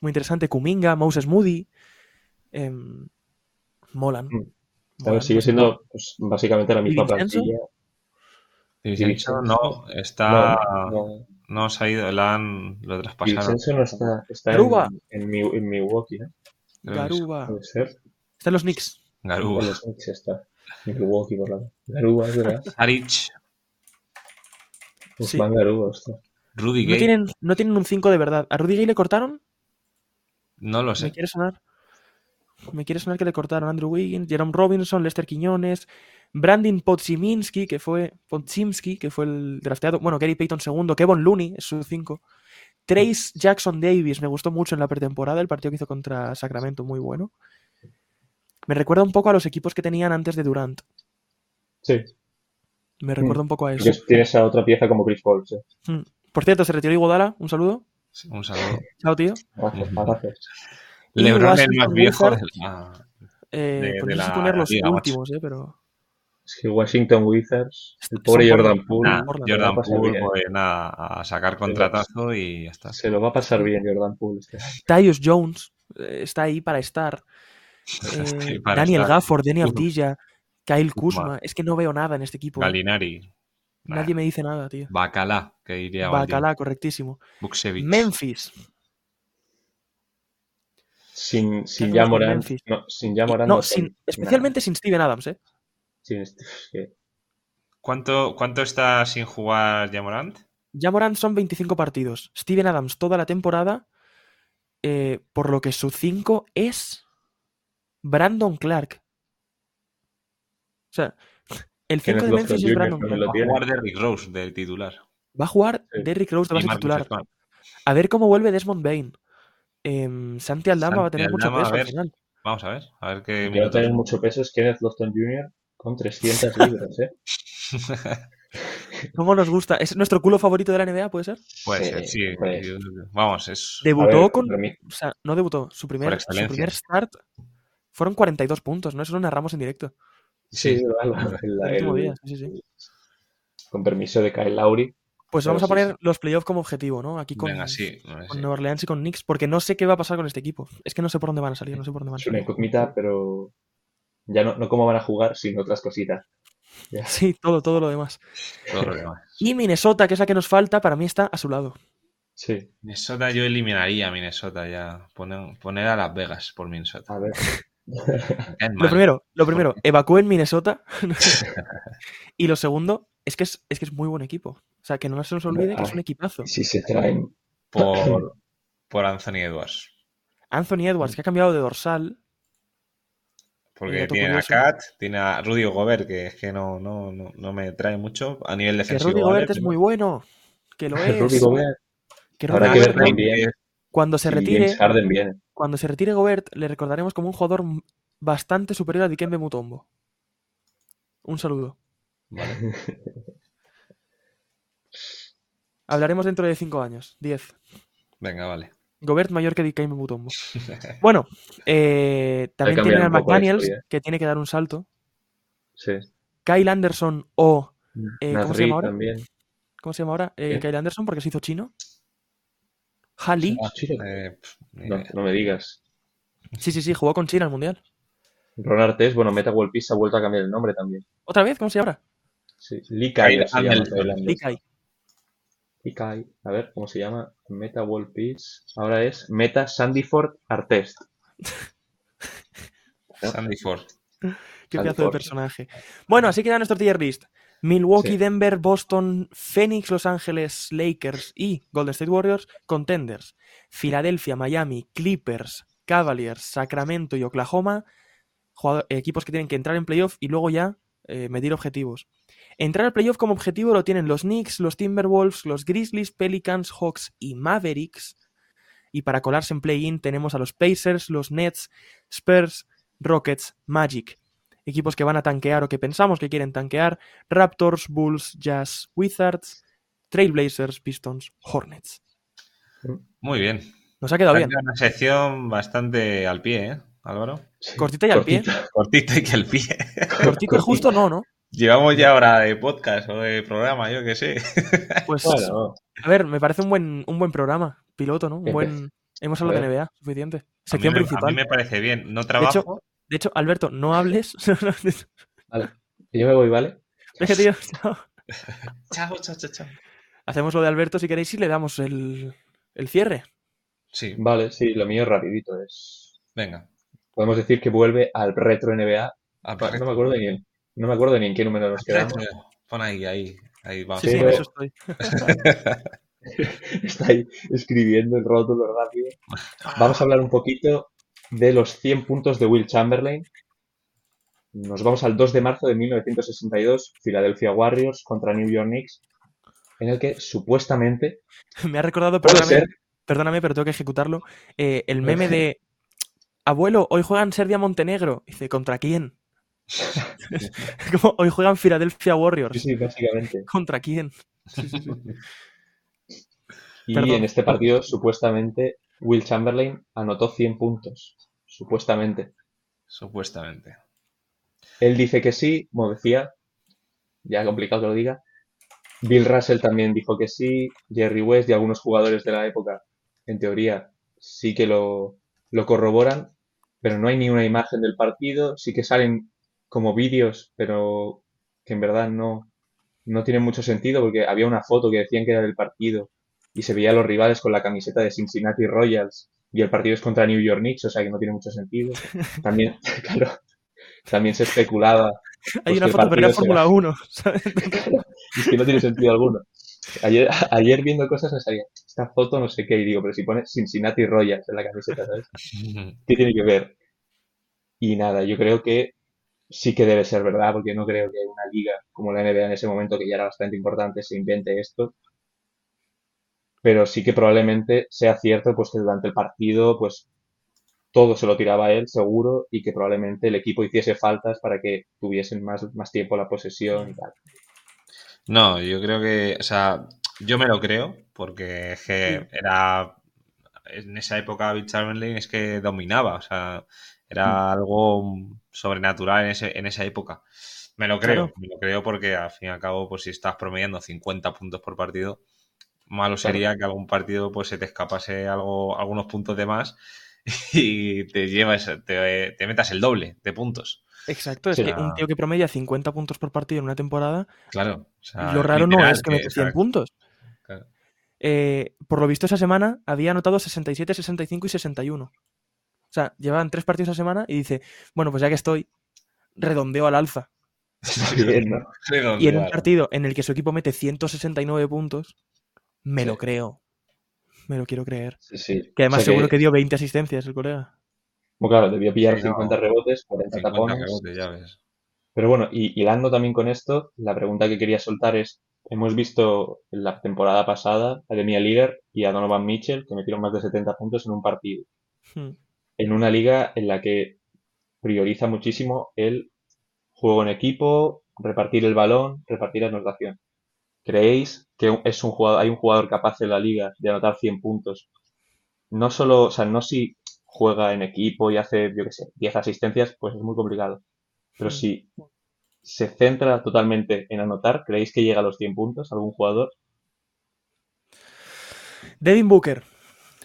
muy interesante. Kuminga, Moses Moody. em, molan. Mm. A molan. ver, sigue siendo pues, básicamente la misma plantilla. Vincenzo Vincenzo. no, está. No, no. No se ha ido, la han, lo traspasaron. Vincenzo no está, está Garuba. en, en, Mi- en Milwaukee, ¿no? Garuba. Puede ser. Están los Knicks. Garuba. En los Knicks está. Milwaukee, por la Garuba, es verdad. Saric, Usman Garuba, ostras. Rudy No Gay. tienen, no tienen un 5 de verdad. ¿A Rudy Gay le cortaron? No lo Me sé. quiere sonar. Me quiere sonar que le cortaron Andrew Wiggins, Jerome Robinson, Lester Quiñones, Brandon Podziminski, que fue Podzimski, que fue el drafteado. Bueno, Gary Payton segundo, Kevin Looney es su 5. Trace Jackson Davis me gustó mucho en la pretemporada, el partido que hizo contra Sacramento, muy bueno. Me recuerda un poco a los equipos que tenían antes de Durant. Sí. Me recuerda un poco a eso. Porque tienes a otra pieza como Chris Paul, sí. Por cierto, se retiró Iguodala, un saludo. Un saludo. Chao, tío. Gracias, gracias. LeBron el Washington más viejo de la- Eh, De- de no sé si la poner los liga, últimos, eh, pero. Es que Washington Wizards, el Son pobre por- Jordan Poole, Nah, Jordan Poole, pues nada, a sacar contratazo y ya está. se lo va a pasar bien Jordan Poole. este. Tyus Jones eh, está ahí para estar. Eh, Daniel estar. Gafford, Danny Kuzma. Avdija, Kyle Kuzma. Es que no veo nada en este equipo. eh. Galinari. Nah, Nadie me dice nada, tío. Bacalá, que diría Valdir. Bacalá, correctísimo. Buksevich. Memphis. Sin, sin ya Memphis? no, sin ya Morant No, no sin- son especialmente sin Steven Adams, ¿eh? Sin este- ¿Cuánto, ¿Cuánto está sin jugar Jamorant? Ya Morant son 25 partidos. Steven Adams toda la temporada. eh, por lo que su 5 es Brandon Clark. O sea, el 5 Kenneth de Memphis es. Brandon Clark. lo Va a jugar Derrick Rose de titular. Va a jugar Sí. Derrick Rose de base titular. A ver cómo vuelve Desmond Bain. Em, Santi Aldama va a tener mucho Aldama, peso al final. Vamos a ver, a ver qué va a tener mucho peso es Kenneth Lofton Jr. con 300 libras, ¿eh? ¿Cómo nos gusta? ¿Es nuestro culo favorito de la NBA, puede ser? Puede Sí, ser, sí. pues. Vamos, es. Debutó ver, con. O sea, no debutó. Su primer, su primer start fueron 42 puntos, ¿no? Eso lo narramos en directo. Sí, Sí. ¿verdad? El- El último el- día, sí, sí, sí. con permiso de Kyle Lowry. Pues vamos a sí, poner los playoffs como objetivo, ¿no? Aquí con, Venga, sí. con sí. Nueva Orleans y con Knicks, porque no sé qué va a pasar con este equipo. Es que no sé por dónde van a salir, no sé por dónde van a Es una salir. incógnita, pero ya no, no cómo van a jugar, sino otras cositas. Ya. Sí, todo, todo lo demás. Todo lo demás. Y Minnesota, que es la que nos falta, para mí está a su lado. Sí, Minnesota, yo eliminaría a Minnesota ya. Poner, poner a Las Vegas por Minnesota. a ver. Lo primero, lo primero, evacúen Minnesota. y lo segundo, es que es, es que es muy buen equipo. O sea, que no se nos olvide que es un equipazo. Si se traen. Por, por Anthony Edwards. Anthony Edwards, que ha cambiado de dorsal. Porque tiene a Kat, tiene a Rudy Gobert, que es que no, no, no, no me trae mucho a nivel Que defensivo. Rudy ¿vale? Gobert es muy bueno. Que lo es. Rudy Gobert, Que Rudy habrá que ver también cuando se retire, James Harden viene. Cuando se retire Gobert, le recordaremos como un jugador bastante superior a Dikembe Mutombo. Un saludo. Vale. Hablaremos dentro de 5 años, 10. Venga, vale. Gobert mayor que Dikembe Mutombo. Bueno, eh, también tienen a McDaniels, historia. que tiene que dar un salto. Sí. Kyle Anderson o. Eh, ¿cómo se llama ahora? también. ¿Cómo se llama ahora? Eh. Kyle Anderson, porque se hizo chino. Hali. Eh, No, idea. no me digas. Sí, sí, sí, jugó con China al mundial. Ron Artes, bueno, Meta World Peace ha vuelto a cambiar el nombre también. ¿Otra vez? ¿Cómo se llama? Sí. Lee Kai Kyle se llama. Anderson. Kyle Anderson. Lee Kai. Lee Kai. A ver, ¿cómo se llama? Meta World Peace. Ahora es Meta Sandyford Artest. Sandy Ford. Qué pedazo de personaje. Bueno, así queda nuestro tier list. Milwaukee, Sí. Denver, Boston, Phoenix, Los Ángeles, Lakers y Golden State Warriors, contenders. Filadelfia, Miami, Clippers, Cavaliers, Sacramento y Oklahoma, equipos que tienen que entrar en playoff y luego ya eh, medir objetivos. Entrar al playoff como objetivo lo tienen los Knicks, los Timberwolves, los Grizzlies, Pelicans, Hawks y Mavericks. Y para colarse en play-in tenemos a los Pacers, los Nets, Spurs, Rockets, Magic. Equipos que van a tanquear o que pensamos que quieren tanquear. Raptors, Bulls, Jazz, Wizards, Trailblazers, Pistons, Hornets. Muy bien. Nos ha quedado bien. Una sección bastante al pie, ¿eh, Álvaro? Sí. Cortita y al pie. Cortita. Y que al pie. Cortito y justo no, ¿no? Llevamos ya hora de podcast o de programa, yo qué sé. Pues, Bueno, a ver, me parece un buen, un buen programa. Piloto, ¿no? Un buen... Hemos hablado de. NBA, suficiente. A mí, Sección me, a principal. mí me parece bien. No trabajo. De hecho, Alberto, no hables. vale. Yo me voy, ¿vale? Tío. Chao. Chao, chao, chao, chao. hacemos lo de Alberto si queréis y le damos el, el cierre. Sí, Vale, sí, lo mío es rapidito. Es... venga. Podemos decir que vuelve al retro NBA. No, no me acuerdo ni en, no me acuerdo ni en qué número nos quedamos. Pon ahí, ahí, ahí vamos. Sí, sí, en eso estoy. Está ahí escribiendo el rótulo rápido. Vamos a hablar un poquito de los 100 puntos de Will Chamberlain. Nos vamos al 2 de marzo de 1962, Philadelphia Warriors contra New York Knicks, en el que supuestamente Me ha recordado, perdóname, ser perdóname, pero tengo que ejecutarlo. eh, el meme de Abuelo, hoy juegan Serbia Montenegro. Dice, ¿contra quién? Como hoy juegan Philadelphia Warriors. Sí, sí, básicamente. ¿Contra quién? Sí, sí, sí. Y Perdón. en este partido, supuestamente, Will Chamberlain anotó 100 puntos. Supuestamente. Supuestamente. Él dice que sí, como decía, ya complicado que lo diga. Bill Russell también dijo que sí, Jerry West y algunos jugadores de la época, en teoría, sí que lo, lo corroboran, pero no hay ni una imagen del partido, sí que salen como vídeos, pero que en verdad no, no tienen mucho sentido porque había una foto que decían que era del partido y se veía a los rivales con la camiseta de Cincinnati Royals y el partido es contra New York Knicks, o sea que no tiene mucho sentido. También, claro, también se especulaba Hay Pues una que el foto, partido Fórmula 1. ¿sabes? es que no tiene sentido alguno. Ayer, ayer viendo cosas me salía, esta foto no sé qué, y digo, pero si pone Cincinnati Royals en la camiseta, ¿sabes? ¿Qué tiene que ver? Y nada, yo creo que sí que debe ser verdad, porque no creo que una liga como la NBA en ese momento, que ya era bastante importante, se invente esto. Pero sí que probablemente sea cierto, pues que durante el partido, pues todo se lo tiraba a él, seguro, y que probablemente el equipo hiciese faltas para que tuviesen más, más tiempo la posesión y tal. No, yo creo que, o sea, yo me lo creo, porque es que era, en esa época Bill Chamberlain es que dominaba, o sea, era algo sobrenatural en, ese, en esa época. Me lo creo, Claro. me lo creo porque al fin y al cabo, pues si estás promediando 50 puntos por partido, malo sería que algún partido pues se te escapase algo, algunos puntos de más y te llevas, te, te metas el doble de puntos. Exacto, es que un tío que promedia 50 puntos por partido en una temporada, Claro. o sea, lo raro no es que mete 100 o sea, puntos. claro. Eh, por lo visto, esa semana había anotado 67, 65 y 61. O sea, llevaban tres partidos a semana y dice, bueno, pues ya que estoy, redondeo al alza. Bien, ¿no? Y en un partido en el que su equipo mete 169 puntos, me lo creo. Me lo quiero creer. Sí, sí. Que además O sea seguro que dio 20 asistencias el colega. Bueno, claro, debió pillar Sí, no. 50 rebotes, 40 50 tapones. rebotes, ya ves. Pero bueno, y hilando también con esto, la pregunta que quería soltar es, hemos visto en la temporada pasada a Demian Lillard y a Donovan Mitchell que metieron más de 70 puntos en un partido. Hmm. En una liga en la que prioriza muchísimo el juego en equipo, repartir el balón, repartir anotación. ¿Creéis que es un jugador, hay un jugador capaz en la liga de anotar 100 puntos? No solo, o sea, no si juega en equipo y hace, yo qué sé, 10 asistencias, pues es muy complicado. Pero si se centra totalmente en anotar, ¿creéis que llega a los 100 puntos algún jugador? Devin Booker.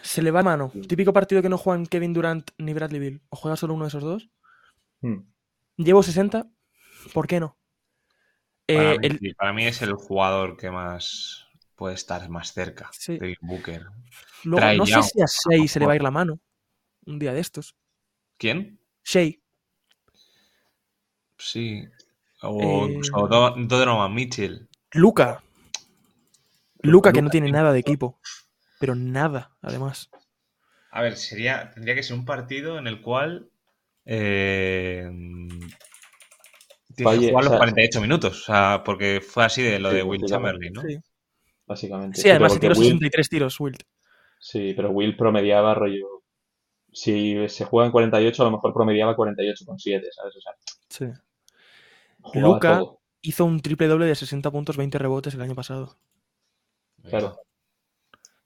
Se le va a mano. Típico partido que no juegan Kevin Durant ni Bradley Bill. ¿O juega solo uno de esos dos? Hmm. Llevo 60. ¿Por qué no? Para, Eh, mí, el- sí, para mí es el jugador que más puede estar más cerca Sí. de Booker. luego, Trae no sé si a Shea se le va a ir la mano. Un día de estos. ¿Quién? Shea. Sí. O Eh, Do- Donovan Mitchell. Luca. Luca que no tiene nada de equipo. Pero nada, además. A ver, sería, tendría que ser un partido en el cual eh, tienes que Falle, jugar o los sea- 48 minutos. O sea, porque fue así de lo Sí, de Will. Chamberlain, ¿no? Sí, Básicamente. Sí, además se tiró porque Will- 63 tiros, Wilt. Sí, pero Will promediaba rollo. Si se juega en 48, a lo mejor promediaba 48,7, ¿sabes? O sea, Sí. Luka- todo. Hizo un triple doble de 60 puntos, 20 rebotes el año pasado. Claro.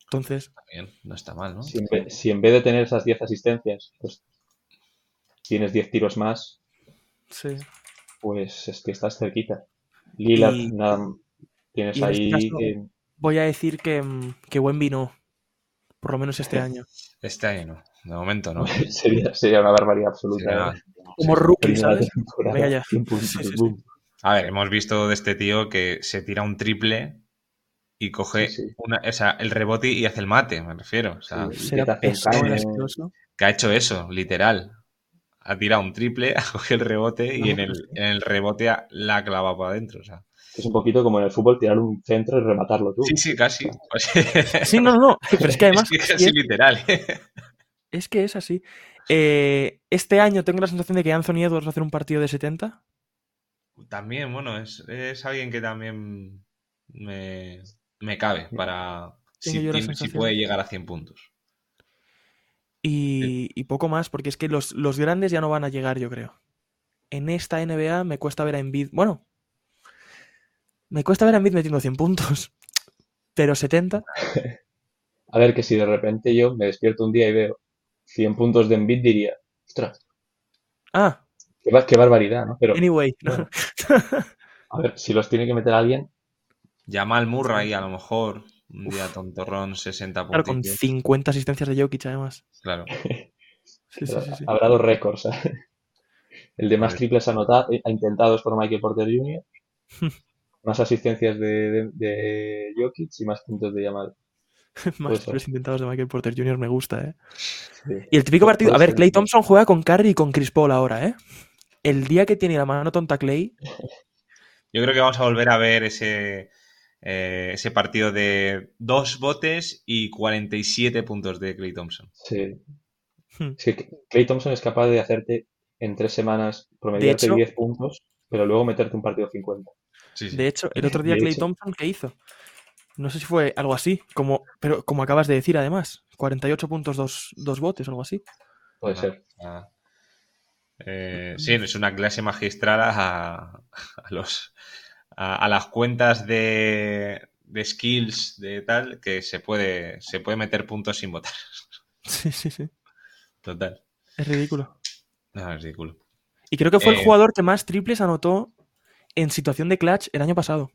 Entonces, Bien, no está mal, ¿no? Si en, vez, si en vez de tener esas 10 asistencias, pues tienes 10 tiros más, sí. Pues es que estás cerquita. Lillard, Y- nada, tienes y ahí este que- Voy a decir que, mm, que Wemby no. Por lo menos este año. Este año no. De momento no. sería, sería una barbaridad absoluta. Sería- ¿eh? Como rookie, ¿sabes? Venga ya. 100 puntos, Sí, sí, sí. boom. A ver, hemos visto de este tío que se tira un triple y coge Sí, sí. una, o sea, el rebote y hace el mate, me refiero. O sea, Sí. Será que asqueroso. que ha hecho eso, literal. Ha tirado un triple, ha cogido el rebote y en el, en el rebote la ha clavado para adentro. O sea. Es un poquito como en el fútbol tirar un centro y rematarlo tú. Sí, sí, casi. Pues- Sí, no, no, no. Pero es que además es que es, literal. es que es así. Eh, este año tengo la sensación de que Anthony Edwards va a hacer un partido de 70. También, bueno, es, es alguien que también me, me cabe para si, si puede llegar a 100 puntos. Y, y poco más, porque es que los, los grandes ya no van a llegar, yo creo. En esta NBA me cuesta ver a Embiid. Bueno, me cuesta ver a Embiid metiendo 100 puntos. Pero 70, A ver, que si de repente yo me despierto un día y veo 100 puntos de Embiid, diría, ostras, ah, qué, bar- qué barbaridad, ¿no? Pero, anyway. ¿no? a ver, si los tiene que meter alguien, Jamal Murray, a lo mejor, un día tontorrón, 60 Claro, con puntos. 50 asistencias de Jokic, además. Claro. Sí, sí, sí, sí. habrá dos récords. ¿eh? El de más triples anota- eh, intentados por Michael Porter Jr., más asistencias de, de, de Jokic y más puntos de Yamal. Más tres intentados de Michael Porter Jr. me gusta, ¿eh? Sí. Y el típico partido. A ver, Clay. Thompson juega con Curry y con Chris Paul ahora, ¿eh? El día que tiene la mano tonta Clay, Yo creo que vamos a volver a ver ese, eh, ese partido de dos botes y 47 puntos de Clay Thompson. Sí. Hmm. Es que Clay Thompson es capaz de hacerte en tres semanas promediarte hecho- 10 puntos, pero luego meterte un partido 50. Sí, sí. de hecho, el otro día De Clay hecho. Thompson, ¿qué hizo? No sé si fue algo así, como, pero como acabas de decir, además. 48 puntos, dos, dos botes, algo así. Puede Ah, ser. ah. Eh, sí, es una clase magistral a, a los a, a las cuentas de, de skills de tal que se puede se puede meter puntos sin votar. Sí, sí, sí. Total. Es ridículo. No, es ridículo. Y creo que fue el Eh. jugador que más triples anotó en situación de clutch el año pasado.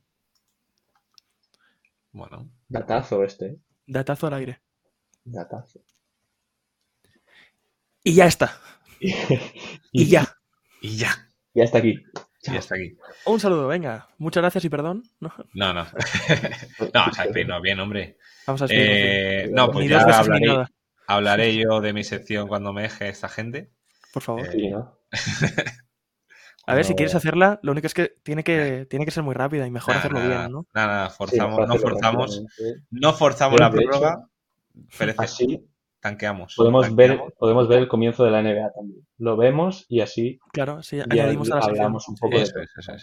Bueno, Datazo este, ¿eh? Datazo al aire. Datazo. Y ya está. Y ya. y ya. Ya está aquí. Y hasta aquí. Un saludo, venga. Muchas gracias y perdón. No, No, no. no, o sea, no, bien, hombre. vamos a. Eh, no, pues ni ya dos veces ni hablaré, yo de mi sección cuando me deje esta gente. por favor. eh, Sí, ¿no? a ver, si quieres hacerla, lo único es que tiene que, tiene que ser muy rápida y mejor Nada, hacerlo nada, bien, ¿no? Nada, Sí, forzamos, no forzamos, no forzamos la prórroga. Así tanqueamos. podemos ver, podemos ver el comienzo de la NBA también. Lo vemos y así Claro, sí, ya añadimos a la hablamos un poco de Eso eso.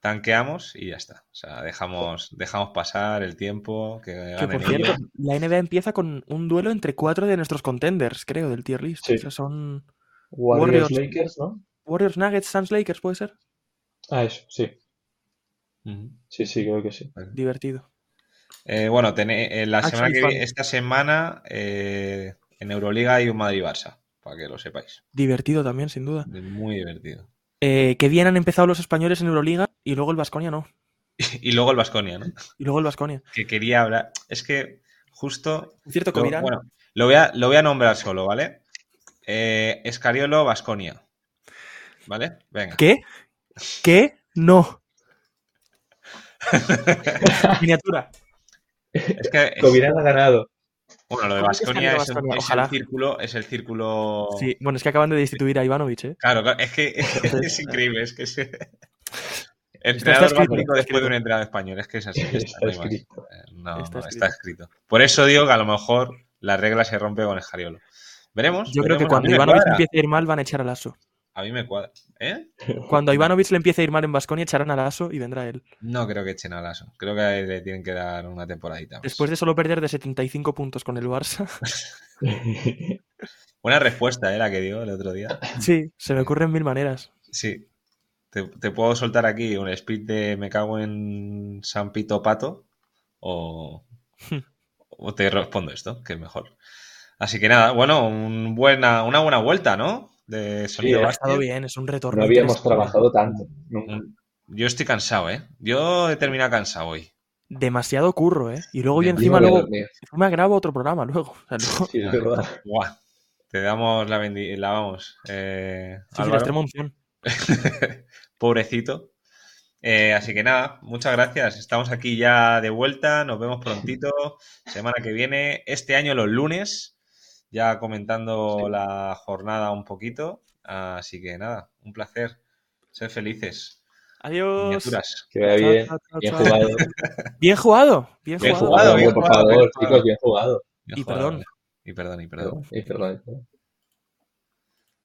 Tanqueamos y ya está. O sea, dejamos, dejamos pasar el tiempo, que por cierto, ellos. la NBA empieza con un duelo entre cuatro de nuestros contenders, creo, del tier list. Sí. O sea, son Warriors, Warriors. Lakers, ¿no? Warriors, Nuggets, Suns, Lakers, ¿puede ser? Ah, eso, sí. Sí, sí, creo que sí. Divertido. Eh, bueno, tené- eh, la semana que esta semana eh, en Euroliga hay un Madrid-Barça, para que lo sepáis. Divertido también, sin duda. Muy divertido. Eh, que bien han empezado los españoles en Euroliga y luego el Vasconia no. Y luego el Vasconia, ¿no? Y luego el Vasconia. Que quería hablar. Es que justo. Cierto lo- Comirán. bueno, lo voy, a, lo voy a nombrar solo, ¿vale? Eh, Escariolo, Vasconia. ¿Vale? Venga. ¿Qué? ¿Qué? No. Miniatura. Es que es- Comirán ha ganado. Bueno, lo de ¿Cómo que Vasconia Escariolo, es, el círculo. Es el círculo. Sí, bueno, es que acaban de destituir a Ivanovic, ¿eh? Claro, claro, es que es, increíble, es que es... está Entrenador escrito, está después de un entrenador español, es que es así. Está más. escrito. Eh, No, Está no, escrito. está escrito. Por eso digo que a lo mejor la regla se rompe con el Jariolo. Veremos. Yo creo que cuando a Ivanovic empiece a ir mal van a echar al ASO. A mí me cuadra. ¿Eh? Cuando a Ivanovic le empiece a ir mal en Vasconia echarán al ASO y vendrá él. No creo que echen a Lasso. Creo que le tienen que dar una temporadita más. Después de solo perder de 75 puntos con el Barça. Buena respuesta, ¿eh? La que dio el otro día. Sí, se me ocurren mil maneras. Sí. Te, te puedo soltar aquí un speed de me cago en San Pito Pato o, o te respondo esto, que es mejor. Así que nada, bueno, un buena, una buena vuelta, ¿no? De sonido Sí, Ha estado bien, es un retorno. No habíamos trabajado tanto. nunca. Un- Yo estoy cansado, ¿eh? Yo he terminado cansado hoy. Demasiado curro, ¿eh? Y luego yo encima luego encima grabo otro programa luego. O sea, luego- Sí, es verdad. Buah. Te damos la bendi la vamos. Eh, Sí, sí, la Álvaro, extrema unción. pobrecito. Eh, así que nada, muchas gracias. Estamos aquí ya de vuelta. Nos vemos prontito. Semana que viene. Este año los lunes. Ya comentando Sí. la jornada un poquito. Así que nada, un placer. Ser felices. Adiós. Que vaya bien. chao, chao, Bien chao. jugado. Bien jugado. Bien, Bien jugado. jugado, bien por jugado, favor, bien jugado. chicos, bien jugado. Bien Y jugado. perdón. Y perdón, y perdón. Y perdón.